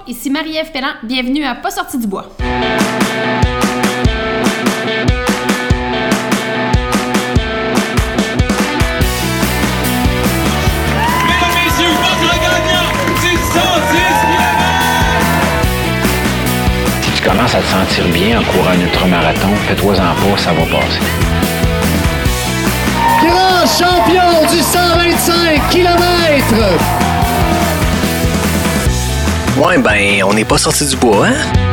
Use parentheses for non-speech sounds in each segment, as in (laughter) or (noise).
Bonjour, ici Marie-Ève Pellan. Bienvenue à Pas sorti du bois. Mesdames, messieurs, votre gagnant du 110 Si tu commences à te sentir bien en courant un ultramarathon, fais-toi-en pas, ça va passer. grand champion du 125 km. Ouais, ben, on n'est pas sorti du bois, hein?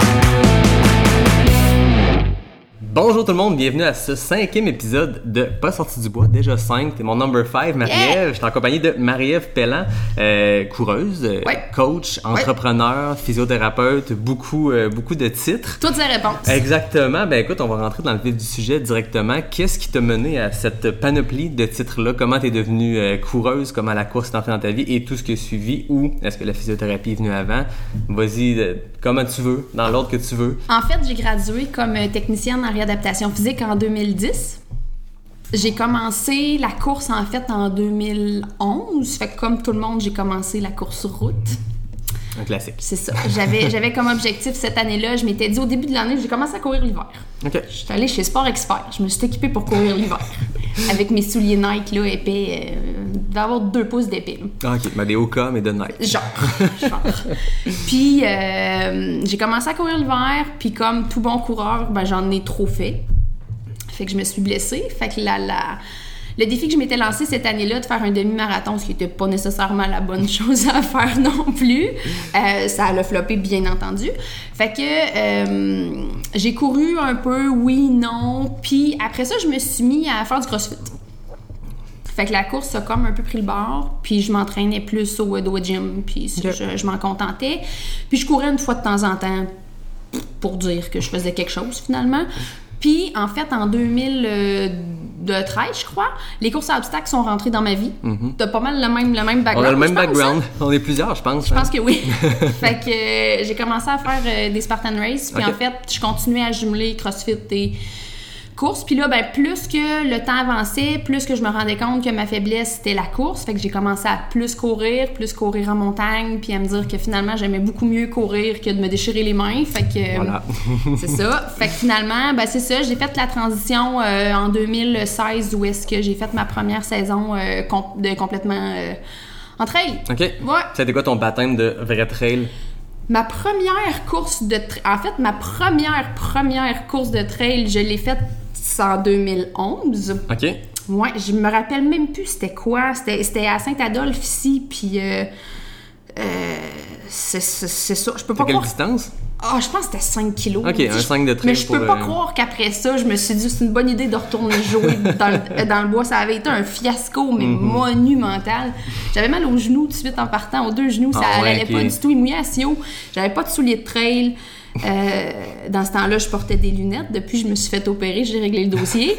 Bonjour tout le monde, bienvenue à ce cinquième épisode de Pas sorti du bois, déjà 5, t'es mon number 5, Marie-Ève. Je suis en compagnie de Marie-Ève Pellan, euh, coureuse, euh, Ouais. coach, entrepreneur, physiothérapeute, beaucoup, euh, beaucoup de titres. Toutes les réponses. Exactement. Ben écoute, on va rentrer dans le vif du sujet directement. Qu'est-ce qui t'a mené à cette panoplie de titres-là? Comment t'es devenue euh, coureuse? Comment la course est entrée dans ta vie? Et tout ce qui a suivi? Ou est-ce que la physiothérapie est venue avant? Vas-y, comment tu veux, dans l'ordre que tu veux. En fait, j'ai gradué comme technicienne en réadaptation physique en 2010. J'ai commencé la course en fait en 2011. Fait que comme tout le monde, j'ai commencé la course sur route. Un classique. C'est ça. J'avais, (laughs) j'avais comme objectif cette année-là, je m'étais dit au début de l'année, j'ai commencé à courir l'hiver. OK. Je suis allée chez Sport Expert. Je me suis équipée pour courir l'hiver. Avec mes souliers Nike là, épais. Euh, d'avoir deux pouces d'épais. là. Ah, OK. Ben des hauts cas, mais de Nike. Genre, genre. Puis euh, j'ai commencé à courir l'hiver, puis comme tout bon coureur, ben, j'en ai trop fait. Fait que je me suis blessée. Fait que la, la- le défi que je m'étais lancé cette année-là de faire un demi-marathon, ce qui n'était pas nécessairement la bonne (laughs) chose à faire non plus, euh, ça a floppé bien entendu. Fait que euh, j'ai couru un peu, oui, non. Puis après ça, je me suis mis à faire du crossfit. Fait que la course a comme un peu pris le bord, puis je m'entraînais plus au, au gym, puis je, je m'en contentais. Puis je courais une fois de temps en temps pour dire que je faisais quelque chose finalement. Puis en fait, en 2013, je crois, les courses à obstacles sont rentrées dans ma vie. T'as pas mal le même, le même Mhm. On background. a le même background. hein? On est plusieurs, je pense. Je pense que oui. (laughs) fait que euh, j'ai commencé à faire euh, des Spartan Race, puis en fait, je continuais à jumeler CrossFit et course. Puis là, ben, plus que le temps avançait, plus que je me rendais compte que ma faiblesse, c'était la course. Fait que j'ai commencé à plus courir, plus courir en montagne, puis à me dire que finalement, j'aimais beaucoup mieux courir que de me déchirer les mains. Fait que... Voilà. (laughs) c'est ça. Fait que finalement, ben, c'est ça. J'ai fait la transition euh, en 2016 où est-ce que j'ai fait ma première saison euh, com- de complètement euh, en trail. OK. Ouais. Été quoi ton baptême de vrai trail? Ma première course de trail, en fait, ma première, première course de trail, je l'ai faite en 2011. OK. Ouais, je me rappelle même plus c'était quoi. C'était à Saint-Adolphe ici, puis euh, euh, c'est ça. Je peux pas quelle croire. distance? Ah, je pense que c'était 5 kilos. Ok, un je- 5 de Mais je peux pour, pas euh, croire qu'après ça, je me suis dit c'est une bonne idée de retourner jouer dans, le, (laughs) dans le bois. Ça avait été un fiasco, mais Mhm. monumental. J'avais mal aux genoux tout de suite en partant, aux deux genoux. Ça Ah ouais, allait ok. pas du tout. Il mouillait à Sio. J'avais pas de souliers de trail. Euh, dans ce temps-là, je portais des lunettes. Depuis, je me suis fait opérer, j'ai réglé le dossier.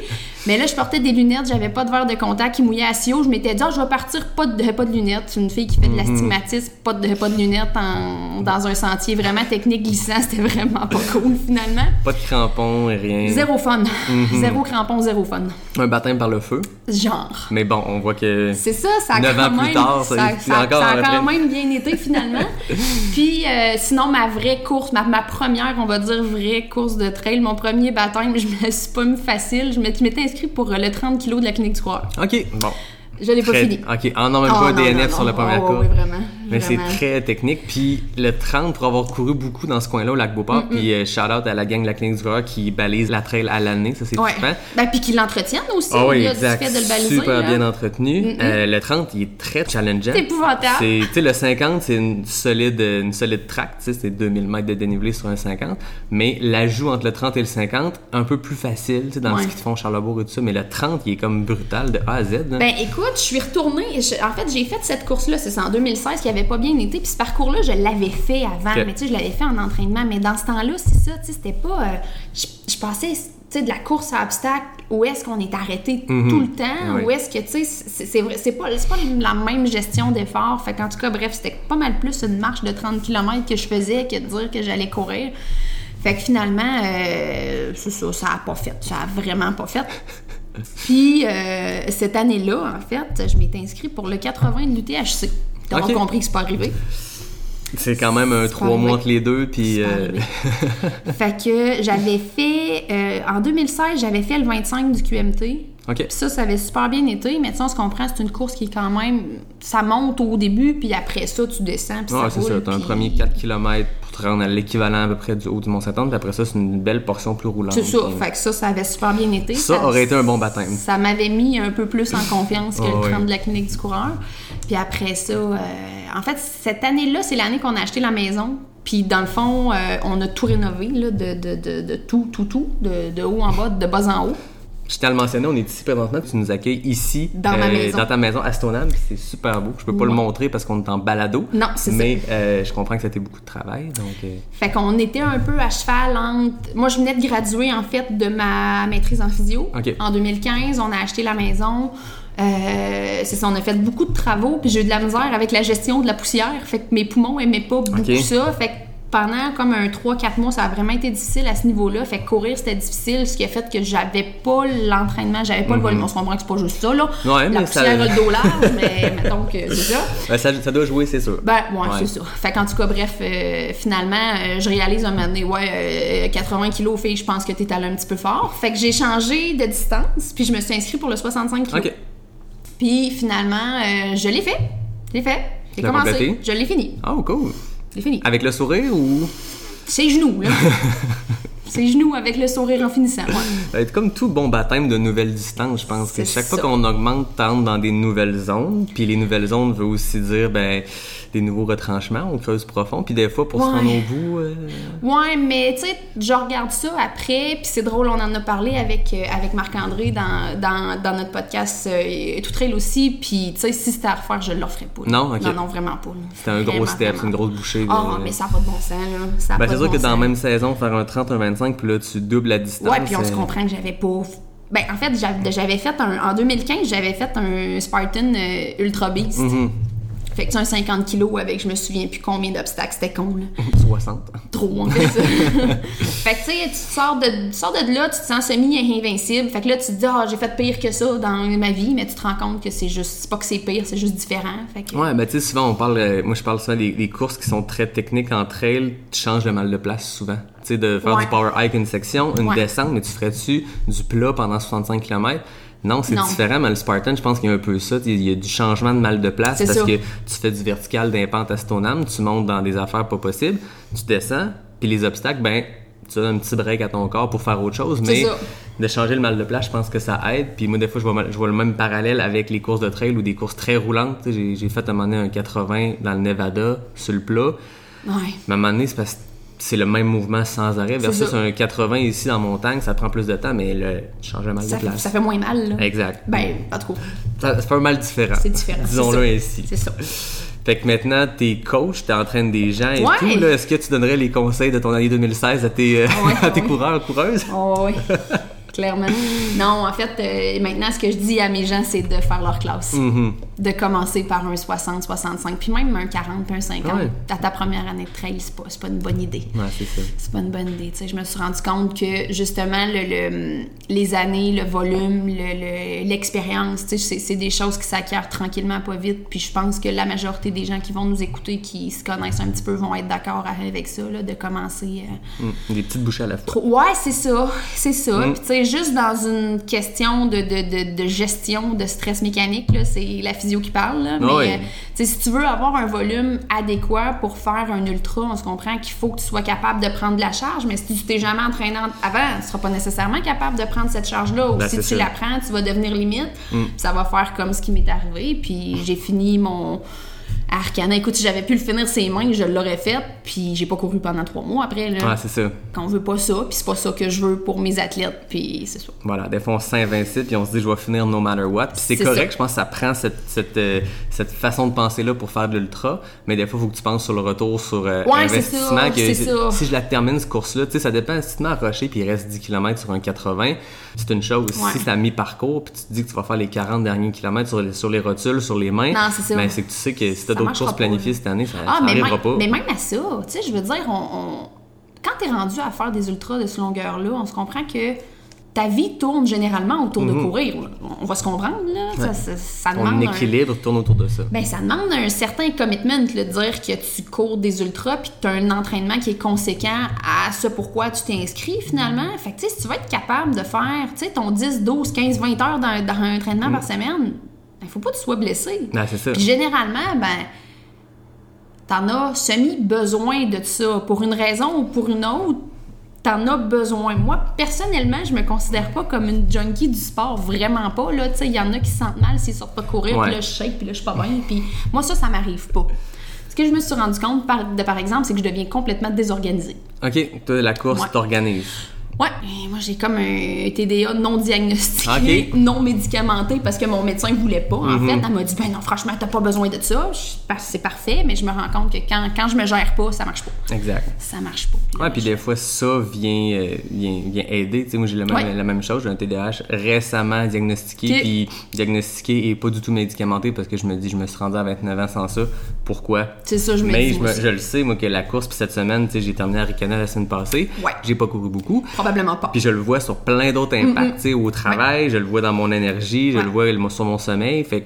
Mais là, je portais des lunettes, j'avais pas de verre de contact qui mouillait à Sio. Je m'étais dit, Ah, je vais partir pas de, pas de lunettes. Une fille qui fait de l'astigmatisme, pas de, pas de lunettes en- dans un sentier vraiment technique glissant. (laughs) C'était vraiment pas cool finalement. Pas de crampons, rien. Zéro fun. Mhm. Zéro crampon, zéro fun. Un baptême par le feu. Genre. Mais bon, on voit que. C'est ça, ça a quand ans plus même, tard, ça- ça, c'est ça- encore ça dans a quand même bien été finalement. (laughs) Puis euh, sinon, ma vraie course, ma, ma première, on va dire, vraie course de trail, mon premier baptême, je me suis pas mis facile. Je m'étais m'étais inscrite pour euh, le 30 kg de la clinique du coureur. OK, bon. Je l'ai pas Très- fini. OK, ah non, même Oh, pas non, DNF non, sur la non. première Oh, course. oui, vraiment. Mais c'est très technique. Puis le 30, pour avoir couru beaucoup dans ce coin-là, au lac Beauport, puis euh, shout out à la gang de la clinique du coureur qui balise la trail à l'année, ça c'est Ouais. Ben, puis qu'ils l'entretiennent aussi. Ah oui, exact. Fait de le baliser. Super là. bien entretenu. Euh, le 30, il est très challengeant. C'est épouvantable. Tu sais, le 50, c'est une solide, une solide track, tu sais, c'est 2000 mètres de dénivelé sur un 50. Mais l'ajout entre le 30 et le 50, un peu plus facile, tu sais, dans Ouais. ce qu'ils font Charlebourg et tout ça. Mais le 30, il est comme brutal de A à Z. là. Ben écoute, je suis retournée. je- en fait, j'ai fait cette course-là, c'est en 2016 qui avait pas bien été. Puis ce parcours-là, je l'avais fait avant. Mais tu sais, je l'avais fait en entraînement. Mais dans ce temps-là, c'est ça, tu sais, c'était pas. euh, je, je passais. tu sais, de la course à obstacles, où est-ce qu'on est arrêté tout le temps, Oui. où est-ce que, tu sais, c'est c'est vrai- c'est pas, c'est pas la même gestion d'effort. Fait qu'en tout cas, bref, c'était pas mal plus une marche de 30 km que je faisais que de dire que j'allais courir. Fait que finalement, euh, c'est ça, ça a pas fait. Ça a vraiment pas fait. (laughs) Puis, euh, cette année-là, en fait, je m'étais inscrite pour le 80 de l'UTHC. T'auras Ok. compris que c'est pas arrivé? C'est quand même un trois mois entre les deux, puis... Euh, (laughs) fait que j'avais fait, euh, en 2016, j'avais fait le 25 du QMT. OK. Puis ça, ça avait super bien été, mais tu sais, on se comprend, c'est une course qui est quand même. Ça monte au début, puis après ça, tu descends, puis Ouais, c'est ça. T'as un premier 4 km pour te rendre à l'équivalent à peu près du haut du Mont-Saint-Anne, puis après ça, c'est une belle portion plus roulante. C'est ça. Puis- Fait que ça, ça avait super bien été. Ça aurait été un bon baptême. Ça m'avait mis un peu plus en confiance que Ah le ouais. 30 de la clinique du coureur. Puis après ça, euh, en fait, cette année-là, c'est l'année qu'on a acheté la maison. Puis dans le fond, euh, on a tout rénové, là, de, de, de, de tout, tout, tout, de haut en bas, de bas en haut. Je tiens à le mentionner, on est ici présentement, tu nous accueilles ici, euh, Dans ma dans ta maison à Stoneham, c'est super beau. Je peux pas le montrer parce qu'on est en balado. Non, c'est ça. Mais euh, je comprends que c'était beaucoup de travail, donc... euh, Fait qu'on était un peu à cheval entre. Moi, je venais de graduer, en fait, de ma maîtrise en physio. En 2015, on a acheté la maison. Euh, c'est ça, on a fait beaucoup de travaux, puis j'ai eu de la misère avec la gestion de la poussière. Fait que mes poumons aimaient pas beaucoup ça. Fait que pendant comme un 3-4 mois, ça a vraiment été difficile à ce niveau-là. Fait que courir, c'était difficile, ce qui a fait que j'avais pas l'entraînement, j'avais pas le volume. On se comprend que c'est pas juste ça, là. Mhm. Ouais, la mais ça- poussière a le dos large, (laughs) mais mettons que c'est ça. ben, ça, ça doit jouer, c'est sûr. Ben, ouais, Ouais. c'est ça. Fait qu'en tout cas, bref, euh, finalement, euh, je réalise un moment donné, ouais, euh, 80 kilos, fille, je pense que t'es allé un petit peu fort. Fait que j'ai changé de distance, puis je me suis inscrite pour le 65 kilos. OK. Puis finalement, euh, je l'ai fait. Je l'ai fait. J'ai commencé. Je l'ai fini. Oh, cool. L'ai fini. Avec le sourire ou... C'est genoux, là. (laughs) C'est genoux avec le sourire en finissant, ouais. Ça va être comme tout bon baptême de nouvelles distances, je pense. que chaque fois qu'on augmente, t'entres dans des nouvelles zones. Puis les nouvelles zones veut aussi dire ben, des nouveaux retranchements, on creuse profond. Puis des fois, pour se Ouais. rendre au bout... euh, Ouais, mais tu sais, je regarde ça après, puis c'est drôle, on en a parlé avec, euh, avec Marc-André dans, dans, dans notre podcast euh, Tout Trail aussi, puis tu sais, si c'était à refaire, je le referais pas. là. Non, ok. Non, non, vraiment pas. C'était un gros step, c'est une grosse bouchée. Ah, mais ça n'a pas de bon sens, là. Ça a Ben, c'est sûr bon que dans la même saison, faire un 30, un 25, puis là, tu doubles la distance. Ouais, puis on se euh, comprend que j'avais pas. Ben, en fait, j'avais fait un. En 2015, j'avais fait un Spartan euh, Ultra Beast. Mm-hmm. Fait que tu un 50 kilos avec, je me souviens plus combien d'obstacles, c'était con, là. (laughs) 60. trop en fait. (laughs) fait que tu sais, tu sors de, tu sors de là, tu te sens semi-invincible. Fait que là, tu te dis, ah, j'ai fait pire que ça dans ma vie, mais tu te rends compte que c'est juste, c'est pas que c'est pire, c'est juste différent. Fait que, Ouais, ben tu sais, souvent on parle, euh, moi je parle souvent des, des courses qui sont très techniques en trail, tu changes de mal de place souvent. Tu sais, de faire Ouais. du power hike une section, une Ouais. descente, mais tu ferais-tu du plat pendant 65 km? Non, c'est différent, mais le Spartan, je pense qu'il y a un peu ça. Il y a du changement de mal de place parce que tu fais du vertical d'un pente à Stoneham, tu montes dans des affaires pas possibles, tu descends, puis les obstacles, ben, tu donnes un petit break à ton corps pour faire autre chose, mais ça. de changer le mal de place, je pense que ça aide. Puis moi, des fois, je vois, je vois le même parallèle avec les courses de trail ou des courses très roulantes. J'ai, j'ai fait à un moment donné un 80 dans le Nevada sur le plat. ouais. Mais à un moment donné, c'est parce que c'est le même mouvement sans arrêt. Versus un 80 ici dans montagne, ça prend plus de temps, mais le, le mal Ça de fait, place. ça fait moins mal, là. Exact. Ben, en tout cas, Ça, ça fait un mal différent. c'est différent. Disons-le ainsi. C'est ça. Fait que maintenant, t'es coach, t'entraînes des gens et Ouais. tout. Est-ce que tu donnerais les conseils de ton année 2016 à tes, euh, Ouais, (laughs) à tes ouais. coureurs, coureuses? Oh, oui. (laughs) Clairement. Non, en fait, euh, maintenant, ce que je dis à mes gens, c'est de faire leur classe. Mhm. De commencer par un 60, 65, puis même un 40, puis un 50. Ouais. À ta première année de trail, c'est pas, pas une bonne idée. Ouais, c'est ça. C'est pas une bonne idée. Tu sais, je me suis rendu compte que justement, le, le- les années, le volume, le- le- l'expérience, tu sais, c'est, des choses qui s'acquièrent tranquillement, pas vite. Puis je pense que la majorité des gens qui vont nous écouter, qui se connaissent un petit peu, vont être d'accord avec ça, là, de commencer. euh, Mm. Des petites bouchées à la fois. Ouais, c'est ça. C'est ça. Mm. Puis, tu sais, juste dans une question de, de, de, de gestion de stress mécanique, c'est la physio qui parle. là. Mais, Oui. euh, si tu veux avoir un volume adéquat pour faire un ultra, on se comprend qu'il faut que tu sois capable de prendre de la charge. Mais si tu t'es jamais entraîné en- avant, tu seras pas nécessairement capable de prendre cette charge-là. Ou Ben, si tu. Mm. la prends, tu vas devenir limite. Puis ça va faire comme ce qui m'est arrivé. Puis j'ai fini mon. Arcana, écoute, si j'avais pu le finir ses mains, je l'aurais fait, puis j'ai pas couru pendant trois mois après. Là Ouais, c'est ça. qu'on veut pas ça, puis c'est pas ça que je veux pour mes athlètes, puis c'est ça. Voilà, des fois on se sent invincible puis on se dit je vais finir no matter what. Puis c'est correct, ça. je pense que ça prend cette, cette, euh, cette façon de penser là pour faire de l'ultra, mais des fois il faut que tu penses sur le retour sur euh, Ouais, investissement. ça, que c'est ça. Si je la termine cette course-là, tu sais, ça dépend. Si tu mets à rocher puis il reste 10 km sur un 80, c'est une chose. Ouais. Si c'est à mi-parcours puis tu te dis que tu vas faire les 40 derniers kilomètres sur les, sur les rotules, sur les mains, ça. ben, c'est que tu sais que si Ça t'as d'autres courses pas, planifiées cette année, ça, Ah, ça mais arrivera même, pas. mais même à ça, tu sais, je veux dire, on, on- quand t'es rendu à faire des ultras de ce longueur-là, on se comprend que ta vie tourne généralement autour de courir. là. On va se comprendre, là. Ça, ça- ça demande Ton un- équilibre tourne autour de ça. ben, ça demande un certain commitment, le dire que tu cours des ultras puis que tu as un entraînement qui est conséquent à ce pourquoi tu t'es inscrit finalement. Fait que, tu sais, si tu vas être capable de faire, tu sais, ton 10, 12, 15, 20 heures dans, dans un entraînement par semaine, ben, faut pas que tu sois blessé. Ah, c'est ça. Généralement, ben, t'en as semi-besoin de ça. Pour une raison ou pour une autre, t'en as besoin. Moi, personnellement, je me considère pas comme une junkie du sport. Vraiment pas. Là, Tu sais, il y en a qui se sentent mal s'ils sortent pas courir, puis là, je shake, puis là, je suis pas bien. Puis moi, ça, ça m'arrive pas. Ce que je me suis rendu compte, par, de, par exemple, c'est que je deviens complètement désorganisée. Ok, toi, la course Ouais. t'organise. Ouais, moi j'ai comme un TDA non diagnostiqué, (laughs) non médicamenté parce que mon médecin voulait pas. En Mhm. fait, elle m'a dit ben non, franchement, t'as pas besoin de ça. C'est parfait, mais je me rends compte que quand, quand je me gère pas, ça marche pas. Exact. Ça marche pas. Ouais, puis des fois, ça vient, euh, vient, vient aider. Tu sais, moi, j'ai la même, Ouais. la même chose. J'ai un TDAH récemment diagnostiqué, puis diagnostiqué et pas du tout médicamenté parce que je me dis, je me suis rendu à 29 ans sans ça. Pourquoi? C'est ça, je me Mais dis je, me- je le sais, moi, que la course, puis cette semaine, tu sais, j'ai terminé à Ricana la semaine passée. Ouais. J'ai pas couru beaucoup. Probablement pas. Puis je le vois sur plein d'autres impacts, sais, au travail, je le vois dans mon énergie, je Ouais. le vois sur mon sommeil. Fait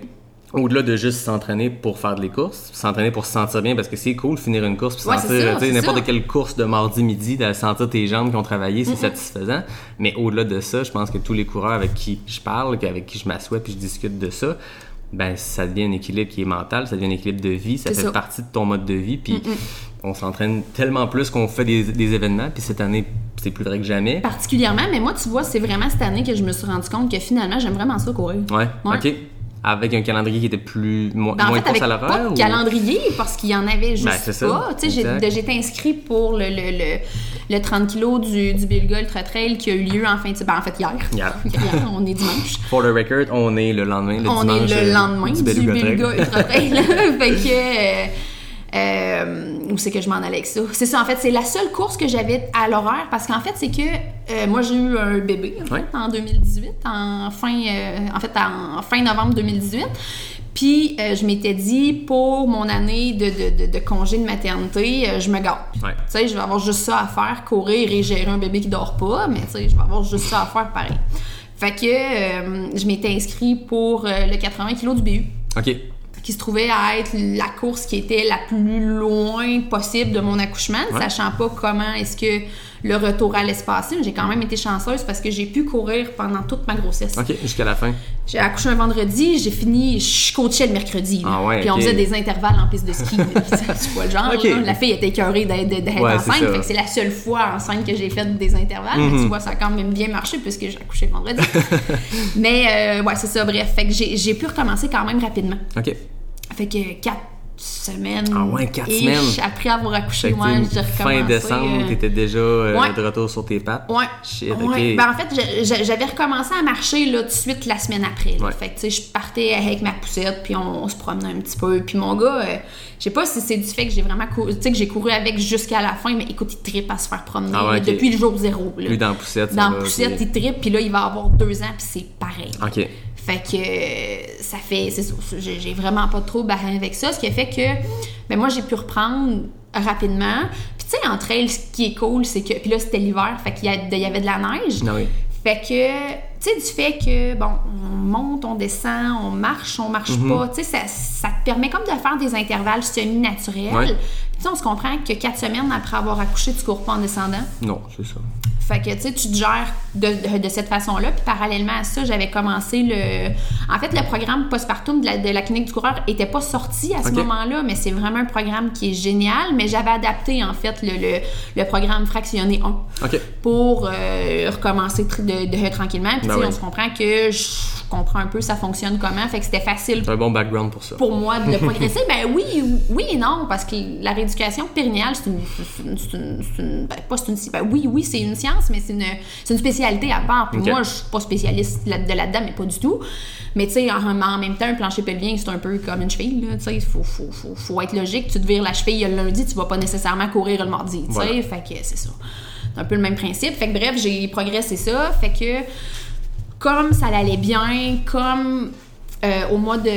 au-delà de juste s'entraîner pour faire des courses, s'entraîner pour se sentir bien, parce que c'est cool finir une course puis Ouais, sentir, n'importe quelle course de mardi midi, de sentir tes jambes qui ont travaillé, c'est satisfaisant. Mais au-delà de ça, je pense que tous les coureurs avec qui je parle, avec qui je m'assois puis je discute de ça, ben ça devient un équilibre qui est mental, ça devient un équilibre de vie, ça fait ça. partie de ton mode de vie, puis on s'entraîne tellement plus qu'on fait des, des événements, puis cette année, c'est plus vrai que jamais. Particulièrement, mais moi, tu vois, c'est vraiment cette année que je me suis rendu compte que finalement, j'aime vraiment ça courir. Ouais, Ouais. ok. Avec un calendrier qui était plus mo- Ben, en moins fait, de course à pas l'horaire de ou- calendrier, parce qu'il y en avait juste Ben, pas. Tu sais, j'étais inscrit pour le, le, le, le 30 kg du, du Bilga Ultra Trail qui a eu lieu en fin de... Ben, en fait, hier. Hier. (laughs) Hier, on est dimanche. (laughs) For the record, on est le lendemain, le on dimanche. est le euh, lendemain du. Bilga Ultra Trail. (laughs) fait que... euh, euh, où c'est que je m'en allais avec ça? C'est ça, en fait, c'est la seule course que j'avais à l'horaire parce qu'en fait, c'est que euh, moi, j'ai eu un bébé en, fait, Ouais. en 2018, en fin, euh, en fait, en fin novembre 2018. Puis, euh, je m'étais dit, pour mon année de, de, de, de congé de maternité, euh, je me gâte. Ouais. Tu sais, je vais avoir juste ça à faire, courir et gérer un bébé qui dort pas, mais tu sais, je vais avoir juste ça à faire pareil. Fait que euh, je m'étais inscrit pour le 80 kg du BU Ok. Qui se trouvait à être la course qui était la plus loin possible de mon accouchement, Ouais. sachant pas comment est-ce que le retour allait se passer. Mais J'ai quand même été chanceuse parce que j'ai pu courir pendant toute ma grossesse. Ok, jusqu'à la fin. J'ai accouché un vendredi, j'ai fini, je coachais le mercredi. Ah ouais, Puis on faisait des intervalles en piste de ski. c'est pas le genre. La fille était écœurée d'être Ouais, enceinte. Fait que c'est la seule fois enceinte que j'ai fait des intervalles. Mhm. Mais tu vois, ça a quand même bien marché puisque j'ai accouché le vendredi. (laughs) mais euh, ouais, c'est ça. Bref, fait que j'ai j'ai pu recommencer quand même rapidement. Ok. Fait que quatre semaines. Ah ouais, quatre semaines. Après avoir accouché, t'es j'ai recommencé. fin décembre, euh, t'étais déjà euh, ouais. de retour sur tes pattes. Ouais. Shit, Ouais. ok. Ben, en fait, j'avais recommencé à marcher là, tout de suite la semaine après. là. Ouais. Fait que, tu sais, je partais avec ma poussette, puis on, on se promenait un petit peu. Puis mon gars, euh, je sais pas si c'est du fait que j'ai vraiment couru, tu sais, que j'ai couru avec jusqu'à la fin, mais écoute, il trippe à se faire promener Ah ouais, depuis le jour zéro. là. Lui, dans la poussette, Dans la poussette, il trippe, puis là, il va avoir deux ans, puis c'est pareil. Ok. Fait que euh, ça fait. C'est ça. J'ai vraiment pas trop barré avec ça. Ce qui a fait que ben moi, j'ai pu reprendre rapidement. Puis tu sais, en trail, ce qui est cool, c'est que. Puis là, c'était l'hiver, fait qu'il y, a- il y avait de la neige. Ah oui. Fait que, tu sais, du fait que, bon, on monte, on descend, on marche, on marche Mhm. pas, tu sais, ça, ça te permet comme de faire des intervalles semi-naturels. Ouais. Sais, on se comprend que quatre semaines après avoir accouché, tu cours pas en descendant. Non, c'est ça. Fait que, tu sais, tu te gères de, de, de cette façon-là. Puis parallèlement à ça, j'avais commencé le... En fait, le programme postpartum de la, de la clinique du coureur était pas sorti à ce moment-là, mais c'est vraiment un programme qui est génial. Mais j'avais adapté, en fait, le, le, le programme fractionné 1 Ok. pour euh, recommencer de, tranquillement. Puis, Ben oui. on se comprend que je comprends un peu ça fonctionne comment. Fait que c'était facile un bon background pour ça. pour moi de (laughs) progresser, ben oui, oui et non, parce que la rééducation périnéale, c'est une, c'est une, c'est une- c'est une- ben, pas c'est une, ben oui, oui, c'est une science, mais c'est une, c'est une spécialité à part. Puis moi, je suis pas spécialiste là- de là-dedans, mais pas du tout. Mais tu sais, en, en même temps, un plancher pelvien, c'est un peu comme une cheville, tu sais, il faut, faut, faut, faut être logique. Tu te vires la cheville le lundi, tu vas pas nécessairement courir le mardi, tu sais, Voilà. fait que c'est ça. C'est un peu le même principe. Fait que bref, j'ai progressé ça, fait que comme ça allait bien, comme euh, au mois de.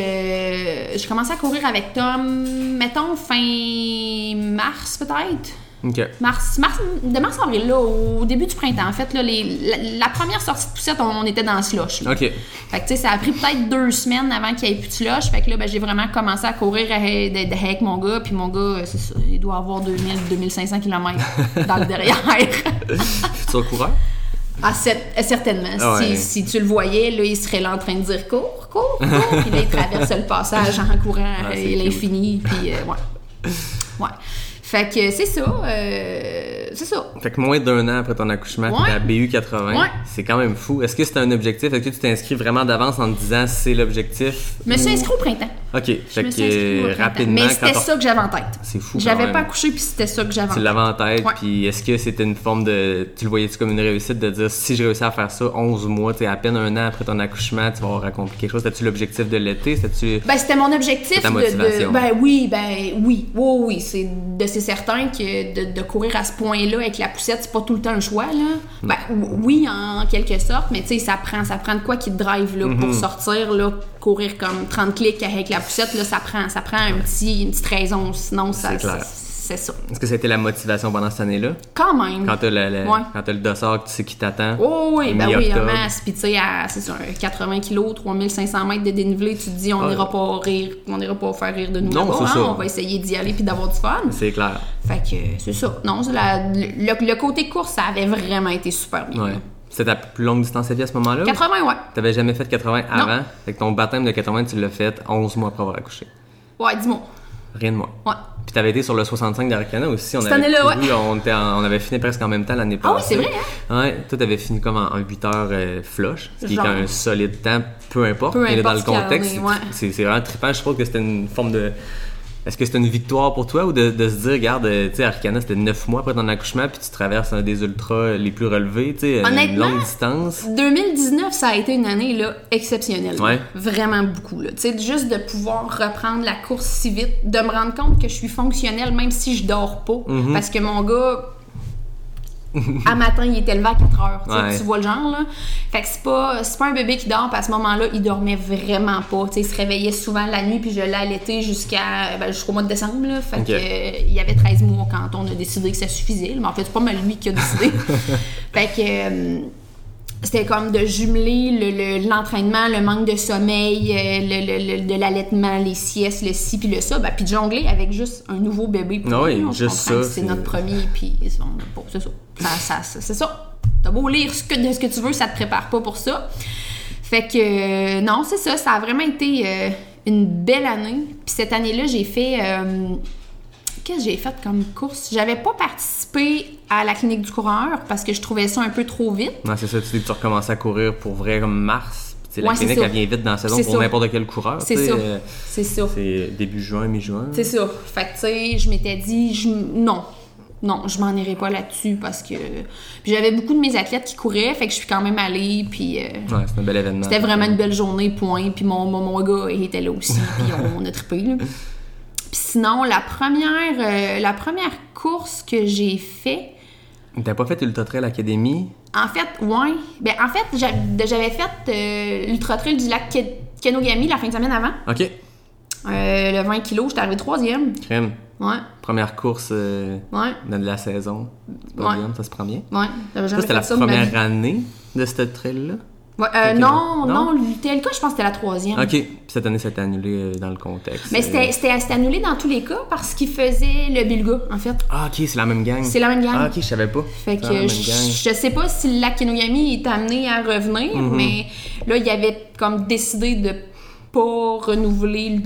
J'ai commencé à courir avec Tom, mettons fin mars peut-être. Ok. Mars, mars, de mars à avril, là, au début du printemps. En fait, là, les, la, la première sortie de poussette, on, on était dans le slush. là. Ok. Fait que, tu sais, ça a pris peut-être deux semaines avant qu'il n'y ait plus de slush. Fait que là, ben, j'ai vraiment commencé à courir avec, mon gars. Puis mon gars, euh, c'est ça, il doit avoir 2000, 2500 km dans le (laughs) derrière. Futur coureur? Ah, cer- certainement. Ouais. Si, si tu le voyais, là, il serait là en train de dire cours, cours, cours. Puis là, il traverse le passage en courant Ah, à l'infini. Puis, euh, ouais. Ouais. Fait que c'est ça. euh, c'est ça. Fait que moins d'un an après ton accouchement, Ouais. à BU 80. Ouais. C'est quand même fou. Est-ce que c'est un objectif? Est-ce que tu t'inscris vraiment d'avance en te disant c'est l'objectif? Je me suis inscrite au printemps. Ok. Je Fait me que suis au rapidement, Mais c'était ça que j'avais en tête. C'est fou J'avais pas accouché, puis c'était ça que j'avais en Tu tête. l'avais en tête, puis est-ce que c'était une forme de. Tu le voyais-tu comme une réussite de dire si je réussis à faire ça 11 mois, tu à peine un an après ton accouchement, tu vas avoir accompli quelque chose? C'était-tu l'objectif de l'été? C'était-tu. Ben, c'était mon objectif ta de, motivation? de- Ben oui, ben oui. Oui, oui. C'est, de, certain que de, de courir à ce point-là avec la poussette, c'est pas tout le temps un choix, là. Ben oui, en quelque sorte, mais tu sais, ça prend, ça prend de quoi qui te drive, là, Mhm. pour sortir, là, courir comme 30 clics avec la poussette, là, ça prend, ça prend un petit, une petite raison, sinon ça, C'est clair. ça- c'est ça. Est-ce que ça a été la motivation pendant cette année-là? Quand même. Quand t'as le, le- Ouais. quand le dossard que tu sais qui t'attend? Oh oui, ben oui, un masse. Puis tu sais, à un 80 kg, 3500 mètres de dénivelé, tu te dis, on Ouais. n'ira pas rire, on n'ira pas faire rire de nous Non, c'est hein, ça. on va essayer d'y aller puis d'avoir du fun. C'est clair. Fait que c'est ça. Non, la- le, le côté course, ça avait vraiment été super bien. Ouais. C'était ta plus longue distance à vie à ce moment-là? ou? 80, ouais. T'avais jamais fait 80 Non. avant? Fait que ton baptême de 80, tu l'as fait 11 mois après avoir accouché. Ouais, dis-moi. Rien de moins. Ouais. Puis t'avais été sur le 65 d'Arcana aussi. On Cette avait année-là, couru, on, était en- on avait fini presque en même temps l'année Ah oui, passée. c'est vrai, hein? Ouais, toi t'avais fini comme en, en 8 heures euh, flush, ce qui Genre. est un solide temps, peu importe. Peu mais là, dans le ce qu'il y en contexte, est, ouais. c'est c'est vraiment trippant. Je trouve que c'était une forme de. Est-ce que c'était une victoire pour toi ou de, de se dire, regarde, euh, tu sais, Arcana, c'était 9 mois après ton accouchement, puis tu traverses un des ultras les plus relevés, tu sais, une longue distance? 2019, ça a été une année là, exceptionnelle. Ouais. Vraiment beaucoup. Tu sais, juste de pouvoir reprendre la course si vite, de me rendre compte que je suis fonctionnelle même si je dors pas. Mhm. Parce que mon gars, à matin, il était levé à 4 heures. Tu sais, Ouais. Tu vois le genre, là. Fait que c'est pas, c'est pas un bébé qui dort, puis à ce moment-là, il dormait vraiment pas. Il se réveillait souvent la nuit, puis je l'ai allaité jusqu'à, ben, jusqu'au mois de décembre, là. Fait que, euh, il y avait 13 mois quand on a décidé que ça suffisait. Mais en fait, c'est pas mal lui qui a décidé. (laughs) fait que. euh, c'était comme de jumeler le- le- l'entraînement, le, manque de sommeil, euh, le, le- le- de l'allaitement, les siestes, le ci puis le ça, ben, puis de jongler avec juste un nouveau bébé. pour oui, nous, juste ça, C'est notre premier, puis c'est bon, c'est ça. Ça, ça- ça- c'est ça. T'as beau lire ce que, de ce que tu veux, ça te prépare pas pour ça. Fait que, euh, non, c'est ça. Ça a vraiment été euh, une belle année. Puis cette année-là, j'ai fait. euh, Qu'est-ce que j'ai fait comme course? J'avais pas participé à la clinique du coureur parce que je trouvais ça un peu trop vite. Ouais, c'est ça, tu dis que tu recommences à courir pour vrai comme mars. Puis, la Ouais, clinique, elle vient vite dans la saison pour n'importe quel coureur. C'est ça. euh, C'est ça. C'est début juin, mi-juin. C'est ça. Fait que, tu sais, je m'étais dit, je, non. Non, je m'en irai pas là-dessus parce que. Puis j'avais beaucoup de mes athlètes qui couraient, fait que je suis quand même allée, puis. euh, Ouais, c'est un bel événement. C'était vraiment une belle journée, point. Puis mon, mon, mon gars, il était là aussi, puis on, on a trippé, là. (laughs) Puis sinon, la première, euh, la première course que j'ai fait, T'as pas fait Ultra Trail Academy? en fait, ouais. Ben, en fait, j'a- j'avais fait euh, l'Ultra Trail du lac Ke- Kenogami la fin de semaine avant. Ok. Euh, le 20 kg, j'étais arrivée troisième. Crème. Ouais, Première course euh, ouais, de la saison. Ouais. bien, ça se prend bien. ouais. C'était la première année de cette trail-là? Ouais, euh, non, non. l'UTLK, je pense que c'était la troisième. Ok. Puis cette année, ça a été annulé euh, dans le contexte. Mais euh. c'était c'était- c'était annulé dans tous les cas parce qu'il faisait le Bilga, en fait. Ah, ok, c'est la même gang. C'est la même gang. Ah, ok, je savais pas. Fait que je, gang. je sais pas si Kenogami est amené à revenir, Mhm. mais là, il avait comme décidé de pas renouveler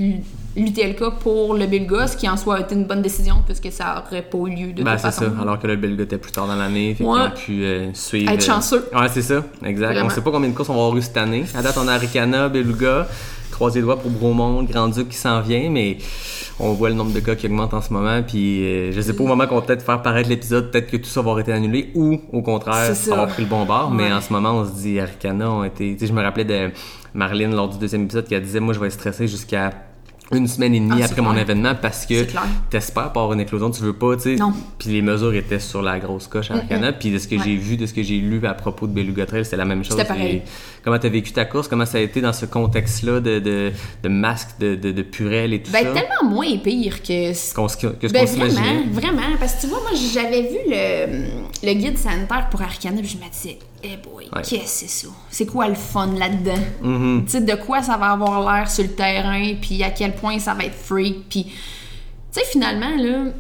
l'UTLK pour le Bilga, ce qui en soi a été une bonne décision puisque ça aurait pas eu lieu de Ben, toute c'est façon. ça. Alors que le Belga était plus tard dans l'année. Fait Ouais. qu'ils ont pu euh, suivre. Être euh, chanceux. Ouais, c'est ça. Exact. Vraiment. On sait pas combien de courses on va avoir eu cette année. À date, on a Aricana, Beluga. Croisez les doigts pour Bromont, Grand-Duc qui s'en vient, mais on voit le nombre de cas qui augmente en ce moment. Puis euh, je sais pas au moment qu'on va peut-être faire paraître l'épisode, peut-être que tout ça va avoir été annulé ou au contraire, C'est ça avoir pris le bon bord. Mais en ce moment, on se dit Aricana ont été. Tu sais, je me rappelais de Marlène lors du deuxième épisode qui elle disait Moi, je vais stresser jusqu'à une semaine et demie Ah, c'est après mon événement parce que C'est t'espères pas avoir une éclosion, tu veux pas, tu sais. Puis les mesures étaient sur la grosse coche à Arcana, puis de ce que Ouais. j'ai vu, de ce que j'ai lu à propos de Beluga Trail, c'était la même chose. Pareil. Comment t'as vécu ta course? Comment ça a été dans ce contexte-là de, de, de masque, de, de, de purelle et tout Ben, ça? tellement moins pire que ce Qu'on que ce Ben vraiment, vraiment. Parce que tu vois, moi, j'avais vu le, le guide sanitaire pour Arcana, puis je me disais, eh boy, Ouais. qu'est-ce que c'est ça? C'est quoi le fun là-dedans? Tu sais, de quoi ça va avoir l'air sur le terrain, puis à quel point ça va être freak, puis... Tu sais, finalement, là,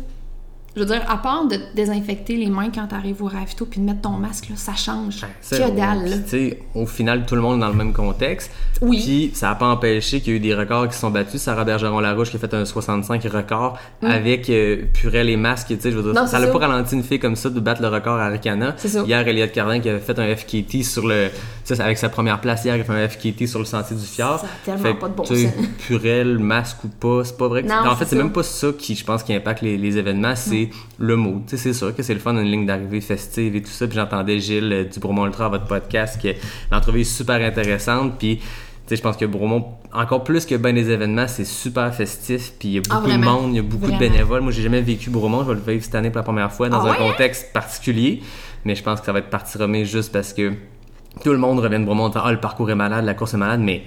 je veux dire, à part de désinfecter les mains quand t'arrives au ravito, puis de mettre ton masque, là, ça change. Ça, que dalle, au final, tout le monde est dans le même contexte. Oui. Puis, ça n'a pas empêché qu'il y a eu des records qui sont battus. Sarah Bergeron-Larouche qui a fait un 65 record avec euh, Purel et masque. Tu sais, je veux dire, Mm. Non, ça n'a pas ralenti une fille comme ça de battre le record à Arcana. Hier, Elliot Cardin qui avait fait un FKT sur le. Avec sa première place hier, il a fait un FKT sur le sentier du Fjord. Ça a tellement Fait pas de bon sens. Purel, masque ou pas, c'est pas vrai. que- Non, en fait, c'est même pas ça qui, je pense, qui impacte les, les événements, c'est le mot. Tu sais, c'est sûr que c'est le fun d'une ligne d'arrivée festive et tout ça. Puis j'entendais Gilles euh, du Bromont Ultra à votre podcast, que l'entrevue est super intéressante. Puis, tu sais, je pense que Bromont, encore plus que bien des événements, c'est super festif. Puis il y a Ah, beaucoup de monde, il y a beaucoup Vraiment. de bénévoles. Moi, j'ai jamais vécu Bromont. Je vais le vivre cette année pour la première fois dans Ah un ouais, contexte particulier. Mais je pense que ça va être partie remise juste parce que tout le monde revient de Bromont en disant, Ah, le parcours est malade, la course est malade, mais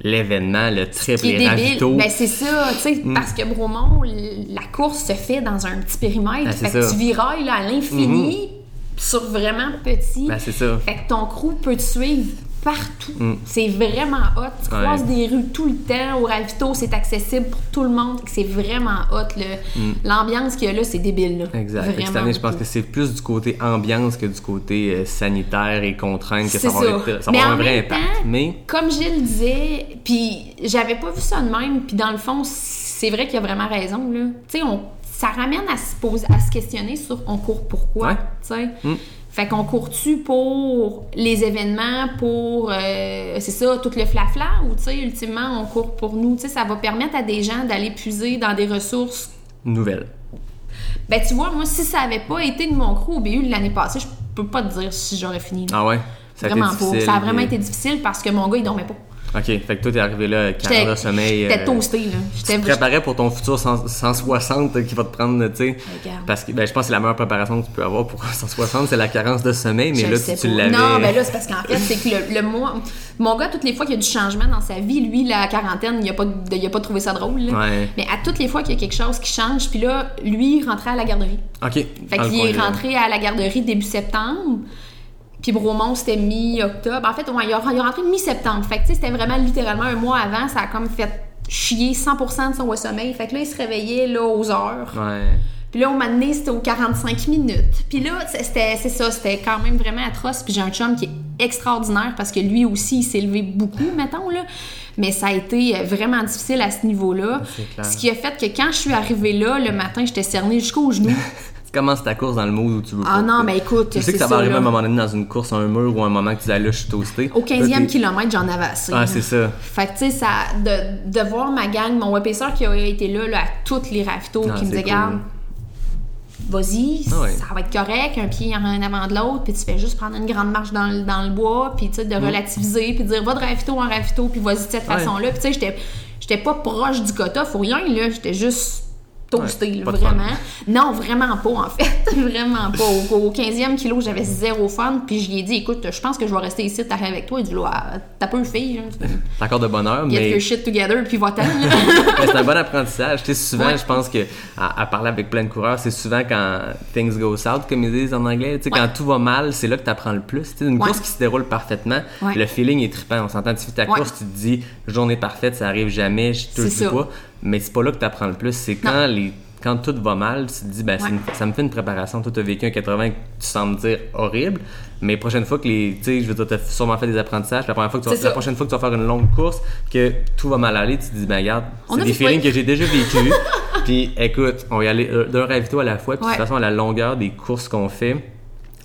l'événement, le trip, qui est les débile. ravitaux. Ben, c'est ça, tu sais, parce que Bromont, la course se fait dans un petit périmètre. C'est fait que tu virailles là, à l'infini sur vraiment petit. Ben, c'est ça. Fait que ton crew peut te suivre partout. C'est vraiment hot. Tu Ouais. croises des rues tout le temps. Au ravito, c'est accessible pour tout le monde. C'est vraiment hot. le- L'ambiance qu'il y a là, c'est débile. Là. Exact. Vraiment Cette année, je pense que c'est plus du côté ambiance que du côté euh, sanitaire et contrainte que ça va avoir, ça va un vrai impact. Mais Comme Gilles disait, puis j'avais pas vu ça de même, puis dans le fond, c'est vrai qu'il a vraiment raison, là. Tu sais, on- ça ramène à se, poser, à se questionner sur on court pourquoi, Ouais. tu sais. Mm. Fait qu'on court-tu pour les événements, pour, euh, c'est ça, tout le flafla, ou tu sais, ultimement, on court pour nous? Tu sais, ça va permettre à des gens d'aller puiser dans des ressources nouvelle. ben, tu vois, moi, si ça avait pas été de mon crew au BU l'année passée, je peux pas te dire si j'aurais fini. là. Ah ouais? Ça a été vraiment pas. difficile, Ça a vraiment été difficile parce que mon gars, il dormait pas. Ok, fait que toi, t'es arrivé là, 40 J'étais heures de sommeil. j'étais euh, toasté, là. J'étais Tu te préparais pour ton futur 100 160 qui va te prendre, tu sais. Regarde. Parce que ben, je pense que c'est la meilleure préparation que tu peux avoir pour un 160, c'est la carence de sommeil, mais Je là, tu, l'avais. Non, ben là, c'est parce qu'en fait, c'est que le, le mois. Mon gars, toutes les fois qu'il y a du changement dans sa vie, lui, la quarantaine, il a pas, de- il a pas trouvé ça drôle. là. Ouais. Mais à toutes les fois qu'il y a quelque chose qui change, puis là, lui, il rentrait à la garderie. Ok. Fait qu'il est rentré à la garderie début septembre. Puis Bromont, c'était mi-octobre. En fait, ouais, il, est rentré mi-septembre. Fait que, tu sais, c'était vraiment littéralement un mois avant. Ça a comme fait chier 100% de son sommeil. Fait que là, il se réveillait là, aux heures. Ouais. Puis là, au moment donné, c'était aux 45 minutes. Puis là, c'était, c'est ça, c'était quand même vraiment atroce. Puis j'ai un chum qui est extraordinaire parce que lui aussi, il s'est levé beaucoup, (laughs) mettons, là. Mais ça a été euh, vraiment difficile à ce niveau-là. C'est clair. Ce qui a fait que quand je suis arrivée là, le matin, j'étais cernée jusqu'aux genoux. (laughs) Commences ta course dans le mood où tu veux Ah non, mais écoute, Tu sais que ça va arriver à un moment donné dans une course, un mur ou un moment que tu dis, là, je suis toasté. Au Là, 15e t'es- kilomètre, j'en avais assez. Ah, c'est ça. Fait que, tu sais, ça, de, de voir ma gang, mon épaisseur qui a été là, là à toutes les ravitaux, Ah, qui me disait, cool. garde, vas-y, Ah ouais. ça va être correct, un pied en avant de l'autre, puis tu fais juste prendre une grande marche dans, le- dans le bois, puis tu sais, de relativiser, puis de dire, va de ravito en ravito, puis vas-y de cette Mm. Ouais. façon-là. Puis tu sais, j'étais, j'étais pas proche du quota, faut rien, là, j'étais juste toasté, Ouais, vraiment. Non, vraiment pas, en fait. (laughs) vraiment pas. Au, au 15e kilo, j'avais zéro fun, puis je lui ai dit, écoute, je pense que je vais rester ici, t'arrives avec toi. Dit, là, Ah, t'as peu fille, là. C'est encore de bonheur, Get mais your shit together, puis va-t'en. (laughs) Mais c'est un bon apprentissage. Tu sais, souvent, Ouais. je pense que à, à parler avec plein de coureurs, c'est souvent quand things go south, comme ils disent en anglais. Tu sais, Ouais. quand tout va mal, c'est là que tu apprends le plus. Tu sais, une course qui se déroule parfaitement, le feeling est trippant. On s'entend, tu fais ta course, tu te dis journée parfaite, ça arrive jamais, je touche du pas. Mais c'est pas là que tu apprends le plus. C'est quand les quand tout va mal, tu te dis, ben, c'est Ouais. une- ça me fait une préparation. Toi, tu as vécu un 80 que tu sembles dire horrible, mais prochaine fois que les. Tu sais, je veux dire, tu as sûrement fait des apprentissages. La, première fois que tu vas- C'est la ça. prochaine fois que tu vas faire une longue course, que tout va mal aller, tu te dis, ben, regarde, c'est des feelings que j'ai déjà vécu. (laughs) Puis écoute, on va y aller euh, d'un ravito à la fois. Puis de toute façon, à la longueur des courses qu'on fait,